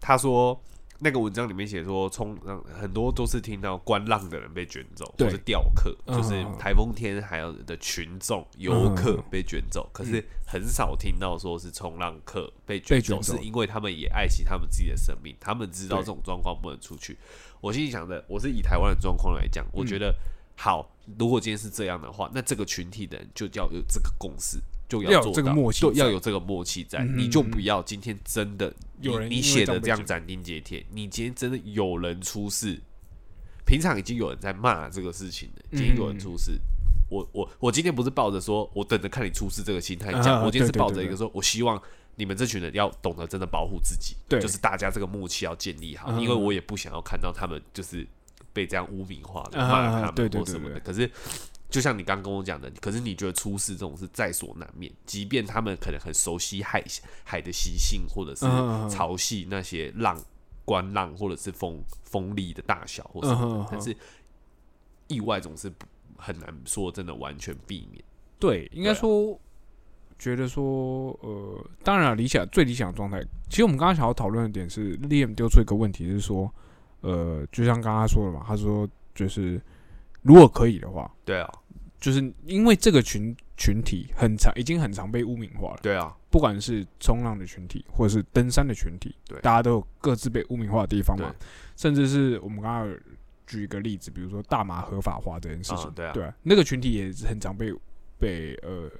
他说那个文章里面写说冲浪很多都是听到观浪的人被卷走，或是钓客，嗯。就是台风天还有的群众游客嗯。被卷走，可是很少听到说是冲浪客被卷走，是因为他们也爱惜他们自己的生命，他们知道这种状况不能出去。我心里想的，我是以台湾的状况来讲，我嗯觉得好，如果今天是这样的话，那这个群体的人就要有这个共识。就要有做到这个默契对，要有这个默契在，嗯你就不要今天真的有人你你写的这样斩钉截铁，你今天真的有人出事，平常已经有人在骂这个事情了，今天有人出事。我我我今天不是抱着说我等着看你出事这个心态讲，啊我今天是抱着一个说，我希望你们这群人要懂得真的保护自己，对就是大家这个默契要建立好，嗯。因为我也不想要看到他们就是被这样污名化骂他们对对对或什么的。对。可是就像你刚跟我讲的，可是你觉得出事这种是在所难免，即便他们可能很熟悉海海的习性，或者是潮汐那些浪、观浪或者是风风力的大小或什么的但是意外总是很难说真的完全避免。对，应该说，觉得说，呃，当然了理想最理想的状态，其实我们刚刚想要讨论的点是，Liam 丢出一个问题是说，呃，就像刚刚说的嘛，他说就是如果可以的话，对啊，就是因为这个群群体很常已经很常被污名化了，对啊，不管是冲浪的群体或者是登山的群体，对。大家都有各自被污名化的地方嘛，甚至是我们刚刚举一个例子，比如说大麻合法化这件事情，啊对啊。对啊，那个群体也是很常被被呃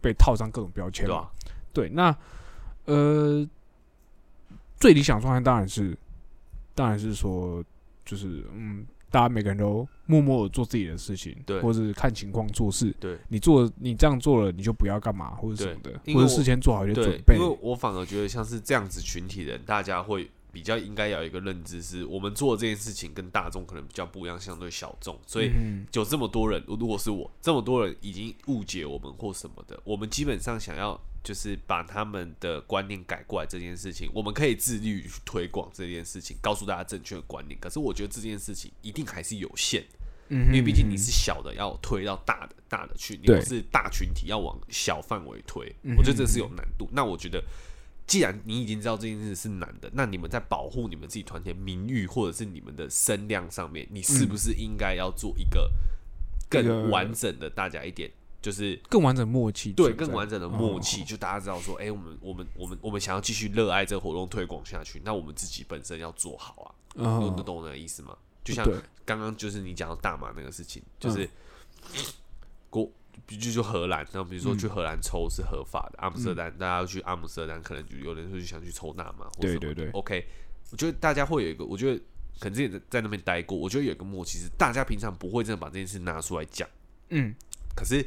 被套上各种标签嘛，对啊，对，那呃最理想状态当然是当然是说就是嗯。大家每个人都默默的做自己的事情，对。或者是看情况做事。对。你做你这样做了，你就不要干嘛或者什么的，或者事先做好一些准，备。因。为我反而觉得像是这样子群体的人，大家会比较应该要有一个认知，是我们做的这件事情跟大众可能比较不一样，相对小众，所以嗯。有这么多人，如果是我，这么多人已经误解我们或什么的，我们基本上想要就是把他们的观念改过来这件事情，我们可以自律去推广这件事情，告诉大家正确的观念。可是我觉得这件事情一定还是有限，嗯因为毕竟你是小的，要推到大的，大的去；你不是大群体，要往小范围推。嗯我觉得这是有难度。那我觉得，既然你已经知道这件事是难的，那你们在保护你们自己团体的名誉或者是你们的声量上面，你是不是应该要做一个一个更完整的大家一点？就是更完整默契对，更完整的默契，哦。就大家知道说，哎、我们我们我们我们想要继续热爱这个活动推广下去，那我们自己本身要做好啊。嗯你懂我的意思吗？就像刚刚就是你讲到大麻那个事情，就是嗯国就就荷兰，然后比如说去荷兰抽是合法的，阿姆斯特丹大家要去阿姆斯特丹，可能就有人会想去抽大麻，或什么的对对对 OK，我觉得大家会有一个，我觉得可能之前在在那边待过，我觉得有一个默契是，大家平常不会真的把这件事拿出来讲，嗯，可是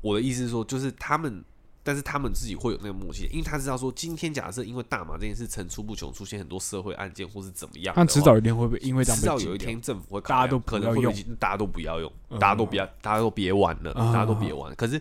我的意思是说，就是他们。但是他们自己会有那个默契，因为他知道说，今天假设因为大麻这件事层出不穷，出现很多社会案件或是怎么样那迟早一天会被因为这样迟早有一天政府会大家都可能会大家都不要用，嗯大家都不要，大家都别玩了，嗯大家都别玩。可是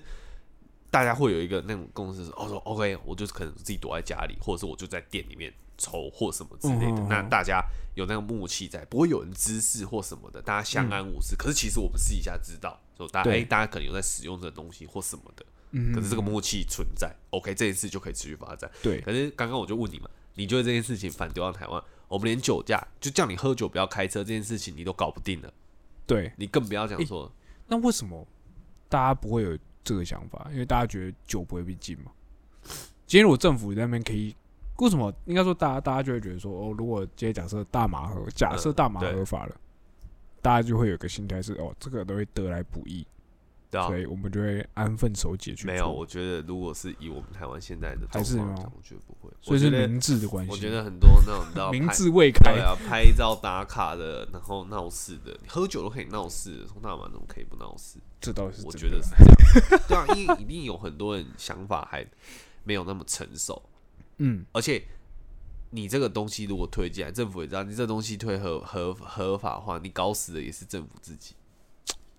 大家会有一个那种共识是，哦说 OK，我就是可能自己躲在家里，或者是我就在店里面抽或什么之类的。那大家有那个默契在，不会有人滋事或什么的，大家相安无事。可是其实我们私底下知道，说大家哎、对大家可能有在使用这个东西或什么的，嗯，可是这个默契存在，OK，这件事就可以持续发展。对可是刚刚我就问你嘛，你觉得这件事情反丢到台湾，我们连酒驾就叫你喝酒不要开车这件事情你都搞不定了，对，你更不要讲说，那为什么大家不会有这个想法？因为大家觉得酒不会被禁嘛。今天如果政府在那边可以，为什么应该说大家大家就会觉得说，哦，如果今天假设大麻合假设大麻合法了，大家就会有个心态是，哦，这个都会得来不易，对啊。所，以我们就会安分守己去没有，我觉得如果是以我们台湾现在的还是我觉得不会，所以是明智的关系。我觉得很多那种你知道明智未开，啊，拍照打卡的，然后闹事的，你喝酒都可以闹事，从大麻怎么可以不闹事？这倒是我觉得是这样，对啊，因为一定有很多人想法还没有那么成熟，嗯，而且你这个东西如果推进来，政府也知道，你这东西推合合合法化，你搞死的也是政府自己。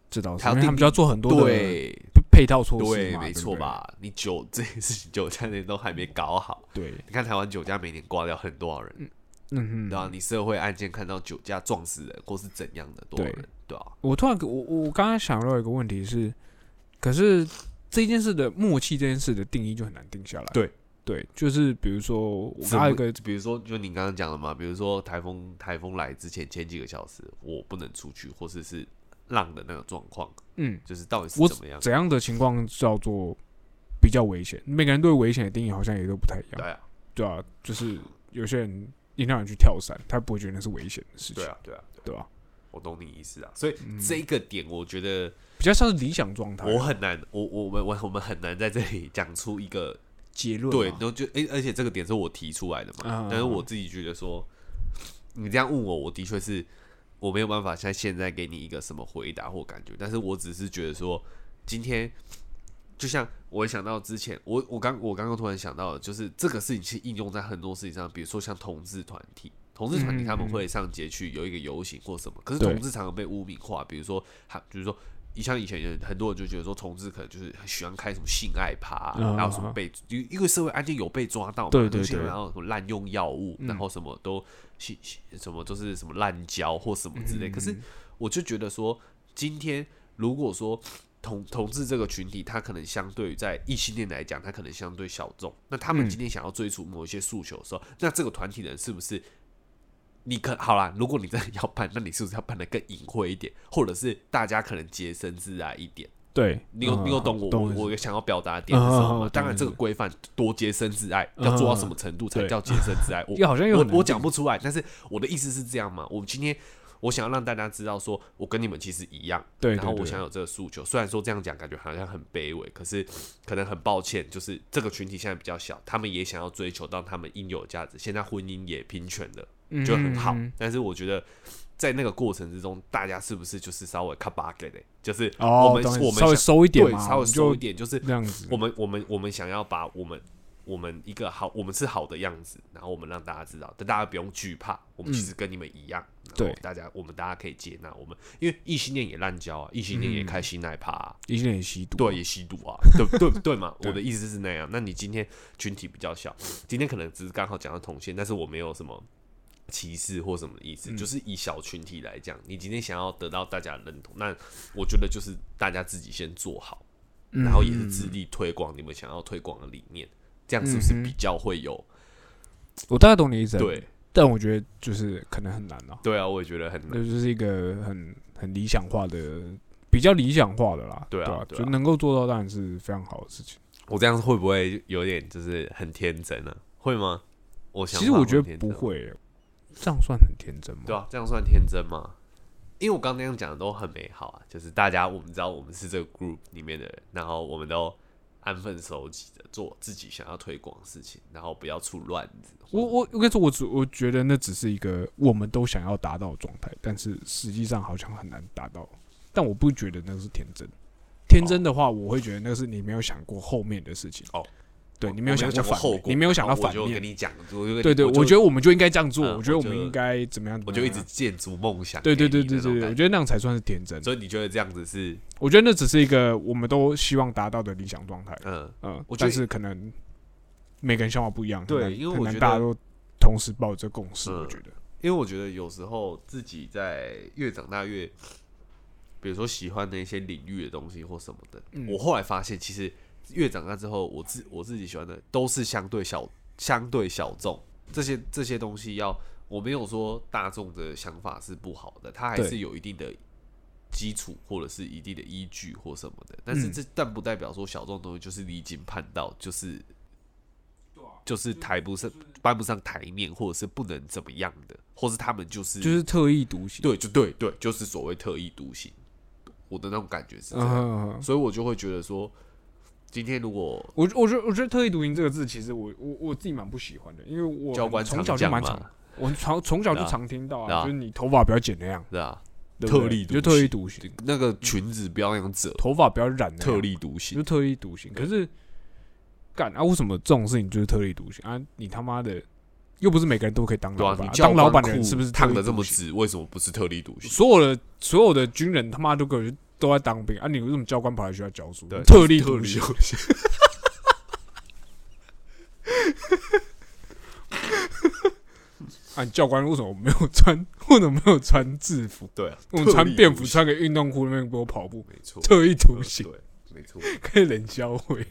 这倒是，他们就要做很多的对配套措施没？错吧？你酒 这件事情，酒驾那都还没搞好，对，你看台湾酒驾每年挂掉很多少人，嗯嗯，对吧、你社会案件看到酒驾撞死人或是怎样的多少人，对吧、我突然我我刚刚想到一个问题是，可是这件事的默契这件事的定义就很难定下来。对对，就是比如说我怎么刚刚有一个比如说，就你刚刚讲的嘛，比如说台风台风来之前前几个小时我不能出去，或者是浪的那个状况，嗯，就是到底是我怎么样？怎样的情况叫做比较危险？每个人对危险的定义好像也都不太一样，对啊，对啊，就是有些人一定要你去跳伞，他不会觉得那是危险的事情，对啊，对啊，对啊？我懂你意思啊。所以嗯这个点，我觉得比较像是理想状态。我很难，我我们我我们很难在这里讲出一个结论对，然后就诶、而且这个点是我提出来的嘛，啊但是我自己觉得说，你这样问我，我的确是我没有办法在现在给你一个什么回答或感觉，但是我只是觉得说，今天就像我想到之前，我我刚我刚刚突然想到的，就是这个事情是应用在很多事情上，比如说像同志团体。同志团体嗯他们会上街去有一个游行或什么，可是同志常常被污名化，比如说他，比如说你像以前有很多人就觉得说同志可能就是很喜欢开什么性爱趴啊、嗯然后什么被因因为社会案件有被抓到嘛，对对对然后什么滥用药物，嗯然后什么都是什么都是什么滥交或什么之类。嗯可是我就觉得说，今天如果说同同志这个群体，他可能相对于在异性恋来讲，他可能相对小众。那他们嗯今天想要追逐某一些诉求的时候，那这个团体的人是不是？你可好啦，如果你真的要办，那你是不是要办的更隐晦一点，或者是大家可能洁身自爱一点？对，你有你有懂我我想要表达的点是什么吗？当然，这个规范多洁身自爱，嗯要做到什么程度才叫洁身自爱？我又好像又我我讲不出来，但是我的意思是这样嘛。我今天我想要让大家知道，说我跟你们其实一样，对然后我想有这个诉求。虽然说这样讲感觉好像很卑微，可是可能很抱歉，就是这个群体现在比较小，他们也想要追求到他们应有的价值。现在婚姻也平权了，就很好。嗯但是我觉得。在那个过程之中，大家是不是就是稍微卡巴给的？就是哦，我们我们稍微收一点嘛，对稍微收一点，就是这样子。我们我们我们想要把我们我们一个好，我们是好的样子，然后我们让大家知道，但大家不用惧怕，我们其实跟你们一样。对大家我们大家可以接纳我们，因为异性恋也滥交啊，异性恋也开心奶趴、啊，一些人也吸毒，对，也吸毒啊，对 对对嘛。我的意思是那样。那你今天群体比较小，今天可能只是刚好讲到同性，但是我没有什么。歧视或什么的意思，嗯。就是以小群体来讲，你今天想要得到大家的认同，那我觉得就是大家自己先做好，嗯，然后也是致力推广你们想要推广的理念，这样是不是比较会有？我大概懂你意思，，对。但我觉得就是可能很难啊，对啊，我也觉得很难。那就是一个很很理想化的，比较理想化的啦，对啊就能够做到当然是非常好的事情。我这样会不会有点就是很天真呢、会吗？我想其实我觉得不会，这样算很天真吗？对啊，这样算天真吗？因为我刚刚那样讲的都很美好啊，就是大家我们知道我们是这个 group 里面的人，然后我们都安分守己的做自己想要推广的事情，然后不要出乱子。我我我跟你说，我只我觉得那只是一个我们都想要达到的状态，但是实际上好像很难达到。但我不觉得那是天真，天真的话，我会觉得那是你没有想过后面的事情。哦，对你没有想过反过后果，你没有想到反然后我就跟面。你讲，我就对对，我我觉得我们就应该这样做。嗯我觉得我们应该怎么样？我就一直建筑梦想对对给对对对我觉得那样才算是天真。所以你觉得这样子是我觉得那只是一个我们都希望达到的理想状态。嗯，嗯，但是可能每个人想法不一样，对因为我觉得大家都同时抱着这个共识。嗯我觉得，因为我觉得有时候自己在越长大越，比如说喜欢的一些领域的东西或什么的，嗯我后来发现，其实越长大之后，我自我自己喜欢的都是相对小、相对小众，这些这些东西要我没有说大众的想法是不好的，它还是有一定的基础或者是一定的依据或什么的，但是嗯这但不代表说小众东西就是离经叛道，就是。就是抬不上、搬不上台面，或者是不能怎么样的，或是他们就是就是特立独行。对，就对对，就是所谓特立独行。我的那种感觉是所以我就会觉得说，今天如果我我觉得我觉得特立独行这个字，其实我我我自己蛮不喜欢的，因为我教官从小就蛮常，，我从从小就常听到啊啊，就是你头发不要剪那样，对啊，对不对特立独就特立独行，那个裙子不要那样折，头发不要染特立独行就。特立独行。可是干啊，为什么这种事情就是特立独行啊？你他妈的又不是每个人都可以当老板当老板的人是不是烫的这么？直？为什么不是特立独行？所有的所有的军人他妈都给我都在当兵啊！你为什么教官跑来学校教书？对，特例特立独行。独行。啊，教官为什么没有穿？为什么没有穿制服？对啊，我们穿便服，穿个运动裤，那边给我跑步，没错，特意图形，对，没错。跟人交会。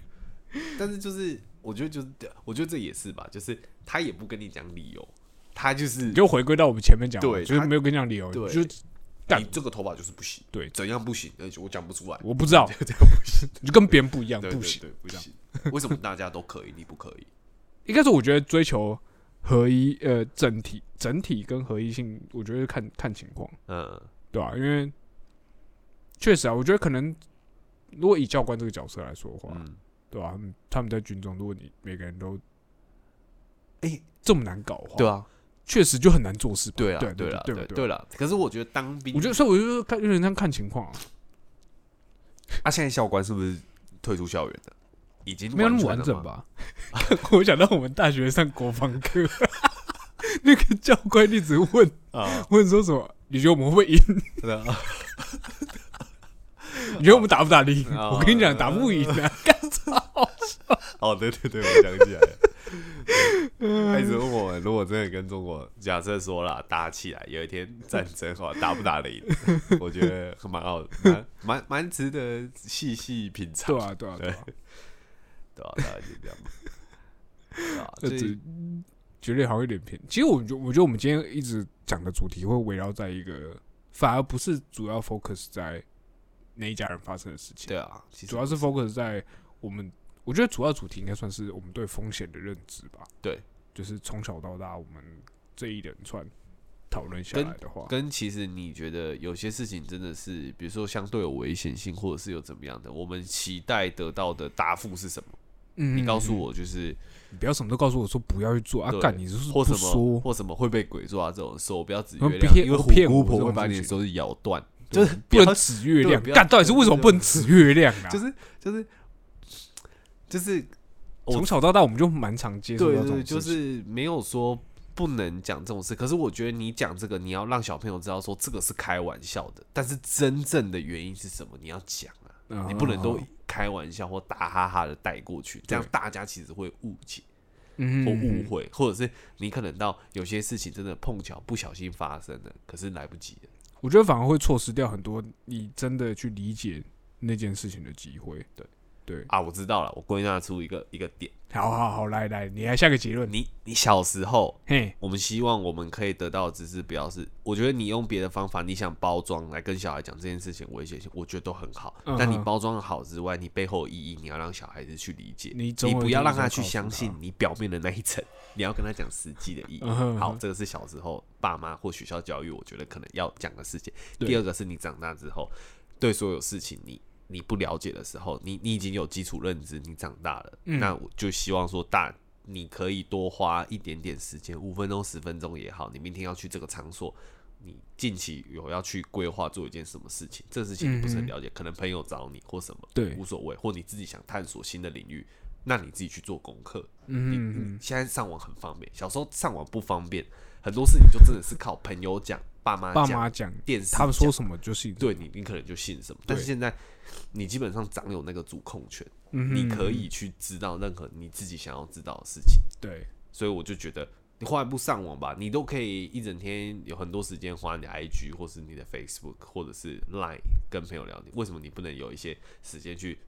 但是就是，我觉得就是，我觉得这也是吧，就是他也不跟你讲理由，他就是你就回归到我们前面讲的，对就是没有跟你讲理由，对就是干。你这个头发就是不行，对。怎样不行？而且我讲不出来，我不知道，这样不行，你就跟别人不一样，不行。对，不行。为什么大家都可以，你不可以？应该是我觉得追求合一，呃，整体整体跟合一性，我觉得看看情况。嗯，对吧、因为确实啊，我觉得可能如果以教官这个角色来说的话，嗯，对吧、他们他们在军中，如果你每个人都哎这么难搞的话，对啊，确实就很难做事吧。对啊，对对了，对对对对了。可是我觉得当兵，我觉得，所以我就看有点像看情况啊，啊，现在校官是不是退出校园的？已经没有那么完？整吧？我想到我们大学上国防课，那个教官一直问啊，问说什么？你觉得我们会不会赢？你觉得我们打不打得赢？啊我跟你讲，打不赢啊！干操！哦，对对对，我想起来了。他一直问我们，如果真的跟中国假设说啦，打起来，有一天战争哈，打不打得赢？我觉得蛮好，蛮蛮蛮值得细细品尝。对啊，对啊，对啊，对啊，大概就这样吧。对啊，这 只所以觉得好像有点偏。其实我觉，我觉得我们今天一直讲的主题会围绕在一个，反而不是主要 focus 在那一家人发生的事情，对啊，其实主要是 focus 在我们。我觉得主要主题应该算是我们对风险的认知吧。对，就是从小到大，我们这一连串讨论下来的话，跟其实你觉得有些事情真的是，比如说相对有危险性，或者是有怎么样的，我们期待得到的答复是什么？嗯你告诉，我，就是你不要什么都告诉我说不要去做啊！干，你就是不或什么，或什么会被鬼抓这种手不要指嗯月亮，骗因为骗我虎姑婆会把你的手指咬断，就就是是不能指月亮。要干，到底是为什么不能指月亮啊？就是就是就是从小到大我们就蛮常接触对对，到这种就事情是没有说不能讲这种事，可是我觉得你讲这个，你要让小朋友知道说这个是开玩笑的，但是真正的原因是什么，你要讲啊，嗯你不能都开玩笑或打哈哈的带过去，这样大家其实会误解嗯或误会，或者是你可能到有些事情真的碰巧不小心发生了，可是来不及了。我觉得反而会错失掉很多你真的去理解那件事情的机会。对对，啊，我知道了，我归纳出一个一个点，好好好，来来，你来下个结论。你你小时候嘿，我们希望我们可以得到的只是不要是，我觉得你用别的方法，你想包装来跟小孩讲这件事情危险性，我觉得都很好。嗯但你包装的好之外，你背后的意义你要让小孩子去理解，你总有不要让他去相信你表面的那一层，你要跟他讲实际的意义。好，这个是小时候爸妈或学校教育，我觉得可能要讲的事情。第二个是你长大之后，对所有事情你你不了解的时候，你你已经有基础认知，你长大了，嗯那我就希望说大。你可以多花一点点时间，五分钟、十分钟也好。你明天要去这个场所，你近期有要去规划做一件什么事情，这个事情你不是很了解，可能朋友找你或什么，对无所谓，或你自己想探索新的领域，那你自己去做功课。嗯你嗯你现在上网很方便，小时候上网不方便，很多事情就真的是靠朋友讲、爸妈爸讲、妈讲，电视他们说什么就信。对你，你可能就信什么。但是现在你基本上掌有那个主控权，嗯你可以去知道任何你自己想要知道的事情。对，所以我就觉得，你换一部上网吧，你都可以一整天有很多时间花你的 IG 或是你的 Facebook 或者是 Line 跟朋友聊天。为什么你不能有一些时间去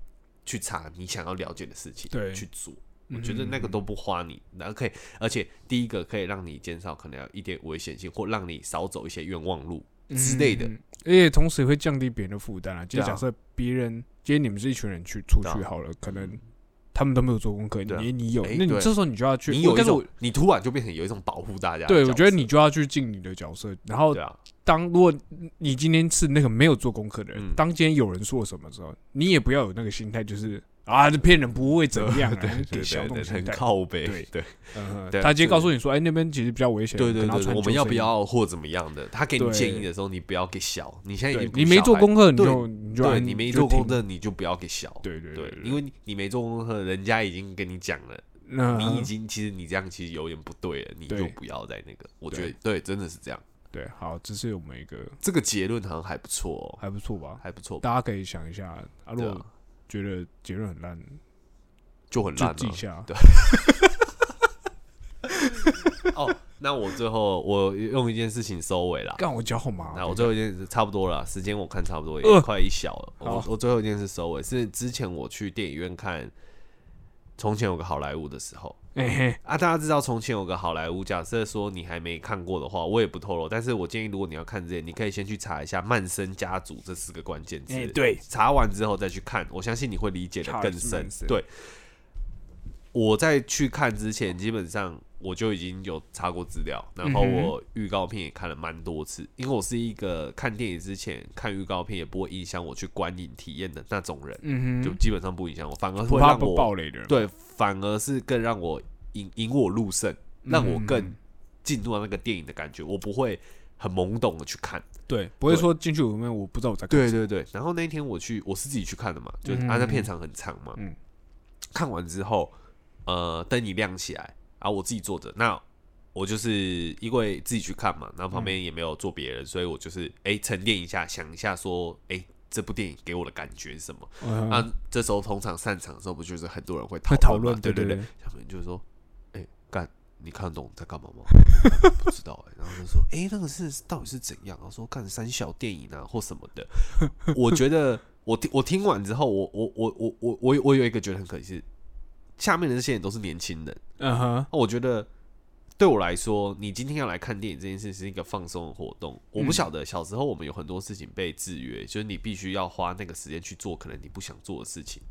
去查你想要了解的事情，对去做？嗯我觉得那个都不花你，然后可以，而且第一个可以让你减少可能有一点危险性，或让你少走一些冤枉路之类的。嗯，而且同时也会降低别人的负担啊。就假设别人今天你们是一群人去出去好了，可能他们都没有做功课，你你有，那你这时候你就要去，你有一种，你突然就变成有一种保护大家。对我觉得你就要去尽你的角色，然后当如果你今天是那个没有做功课的人，嗯。当今天有人说什么时候，你也不要有那个心态，就是啊，这骗人不会怎么样啊，给小东西很动心态。靠背，对对嗯他直接告诉你说，哎，那边其实比较危险，对对对我们要不？要或怎么样的？他给你建议的时候，你不要给小，你现在已经你没做功课，你就你就对你没做功课，你就不要给小。对对对对，，因为你你没做功课，人家已经跟你讲了，那你已经其实你这样其实有点不对了，你就不要再那个。我觉得对，真的是这样。对，好，这是我们一个这个结论好像还不错哦，还不错吧？还不错，大家可以想一下，啊，如果对啊，觉得结论很烂，就很烂记。下。对 哦，那我最后我用一件事情收尾了。干我脚好麻那哦，我最后一件事差不多了，时间我看差不多，呃也快一小了。我我最后一件事收尾是之前我去电影院看《从前有个好莱坞》的时候。哎嘿，啊，大家知道《从前有个好莱坞》，假设说你还没看过的话，我也不透露，但是我建议如果你要看这些，你可以先去查一下曼森家族这四个关键字，哎对，查完之后再去看，我相信你会理解的更 Charles 深。Manson。对，我在去看之前，基本上我就已经有查过资料，然后我预告片也看了蛮多次，因为我是一个看电影之前看预告片也不会影响我去观影体验的那种人，嗯哼，就基本上不影响我，反而会让我暴雷的人，对，反而是更让我引引我入胜，让我更嗯进入到那个电影的感觉，我不会很懵懂的去看。对，不会说进去里面我不知道我在干什么。对对对，然后那一天我去，我是自己去看的嘛，就是嗯。啊，那片场很长嘛，嗯。看完之后，呃，灯一亮起来，然后我自己坐着，那我就是因为自己去看嘛，然后旁边也没有坐别人，所以我就是哎、沉淀一下，想一下说，哎、这部电影给我的感觉是什么？嗯啊，这时候通常散场的时候，不就是很多人会会讨论？对对对对，他们就是说，哎、干。你看得懂在干嘛吗？不知道哎、然后就说，哎、那个是到底是怎样？然后说看三小电影啊或什么的。我觉得我听我听完之后，我我我我我我我有一个觉得很可惜是，下面的这些人都是年轻人。嗯哼，那我觉得对我来说，你今天要来看电影这件事是一个放松的活动。我不嗯晓得小时候我们有很多事情被制约，就是你必须要花那个时间去做可能你不想做的事情，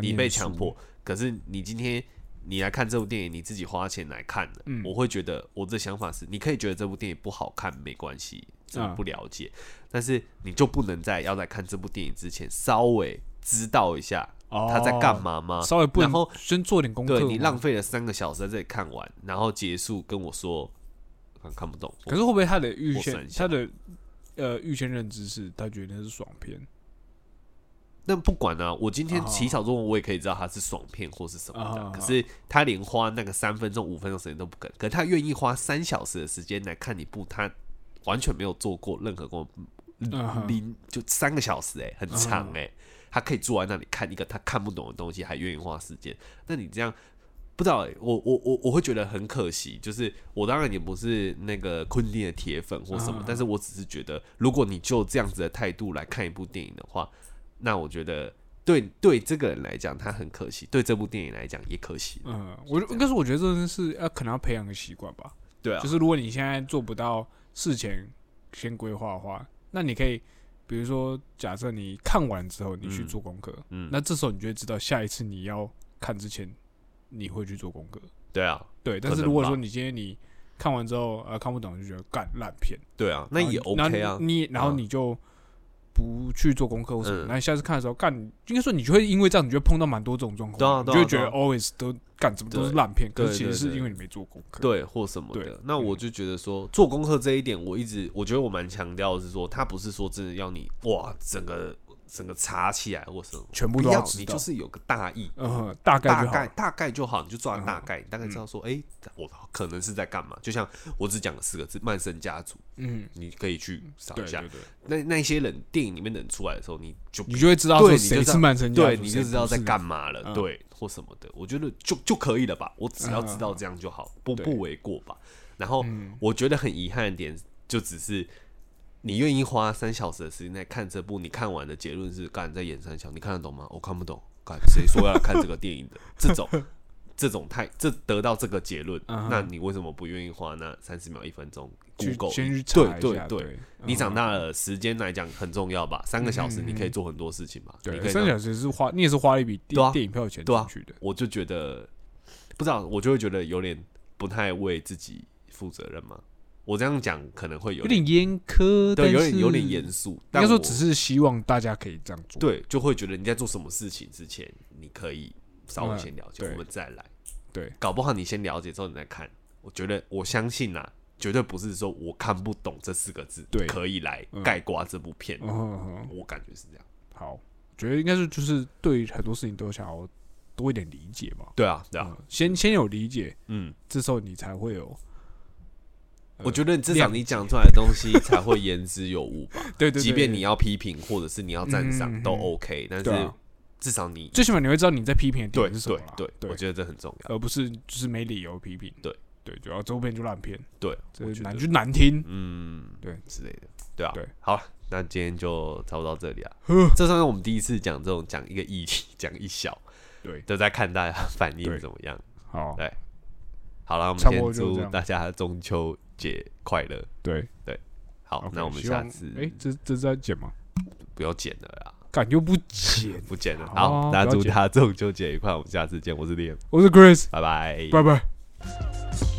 你被强迫。可是你今天你来看这部电影，你自己花钱来看的，嗯我会觉得我的想法是，你可以觉得这部电影不好看没关系，这啊不了解，但是你就不能在要来看这部电影之前稍微知道一下他在干嘛吗？哦稍微不能然后先做点功课。对你浪费了三个小时在这里看完，然后结束跟我说看看不懂，可是会不会他的预先他的呃预先认知是他觉得那是爽片？那不管啊，我今天哦起草中文我也可以知道他是爽片或是什么的，哦可是他连花那个三分钟、五分钟时间都不肯，可他愿意花三小时的时间来看一部他完全没有做过任何过嗯哼零就三个小时、欸，很长哎、他可以坐在那里看一个他看不懂的东西，还愿意花时间，那你这样。不知道、欸，我我我我会觉得很可惜，就是我当然也不是那个昆汀的铁粉或什么，嗯但是我只是觉得，如果你就这样子的态度来看一部电影的话，那我觉得对对这个人来讲他很可惜，对这部电影来讲也可惜。嗯，我就应该是我觉得这件事要可能要培养个习惯吧。对啊，就是如果你现在做不到事前先规划的话，那你可以比如说假设你看完之后你去嗯。做功课，嗯，那这时候你就会知道下一次你要看之前你会去做功课。对啊，对，但是如果说你今天你看完之后啊看不懂就觉得干烂片，对啊，那也 OK 然啊。后，你然后嗯。你就不去做功课或什么，嗯。那你下次看的时候干，应该说你就会因为这样，你就会碰到蛮多这种状况你就会觉得 always 都干怎么都是烂片，可是其实是因为你没做功课。对或什么对的。那我就觉得说做功课这一点，我一直我觉得我蛮强调的是说，他不是说真的要你哇整个整个查起来或什么，全部都要知道你就是有个大意。嗯，大概大。概大概就好，你就抓大嗯概，你大概知道说，哎、我可能是在干嘛。就像我只讲了四个字“曼森家族嗯，”，你可以去找一下那那些人电影里面的人出来的时候，你就你就会知道说对你就谁是曼森家族，对，你就知道在干嘛了，嗯对，或什么的，我觉得就就可以了吧，我只要知道这样就好，不不为过吧。然后嗯我觉得很遗憾的点，就只是你愿意花三小时的时间来看这部，你看完的结论是干在演三小，你看得懂吗？我看不懂，干谁说要看这个电影的？这种这种太这得到这个结论，那你为什么不愿意花那三十秒一分钟去 Google 先去查一下，对对对对，你长嗯大了，时间来讲很重要吧？三个小时你可以嗯做很多事情吧？你可对，三小时是花，你也是花了一笔电电影票钱对啊进去的，我就觉得不知道，我就会觉得有点不太为自己负责任嘛。我这样讲可能会有有点严苛，对，有点有点是严肃。应该说只是希望大家可以这样做。对，就会觉得你在做什么事情之前，你可以稍微嗯先了解，对我们再来。对，搞不好你先了解之后你再看。我觉得我相信啦，绝对不是说我看不懂这四个字，对可以来嗯盖刮这部片。嗯我感觉是这样。好，觉得应该是就是对很多事情都想要多一点理解嘛。对啊，对啊，嗯，先先有理解，嗯，这时候你才会有。呃我觉得至少你讲出来的东西才会言之有物吧。对对对，即便你要批评或者是你要赞赏都 OK，但是至少你最起码你会知道你在批评的对点是什么对对，对。我，觉得这很重要。而不是就是没理由批评。对。对，主要周边就烂片，对，难就难听。嗯，对。之类的，对啊，对，好了，那今天就差不多到这里啊。呵。这算是我们第一次讲这种讲一个议题，讲一小，对，都在看大家反应怎么样。好，对。好了，我们先祝大家中秋节快乐。对对，好那我们下次哎，这这是在剪吗？不要剪了啦，感觉不剪。不剪了。好好，大家不要剪祝大家中秋节愉快，我们下次见。我是 Liam，我是 Chris，拜拜。拜拜。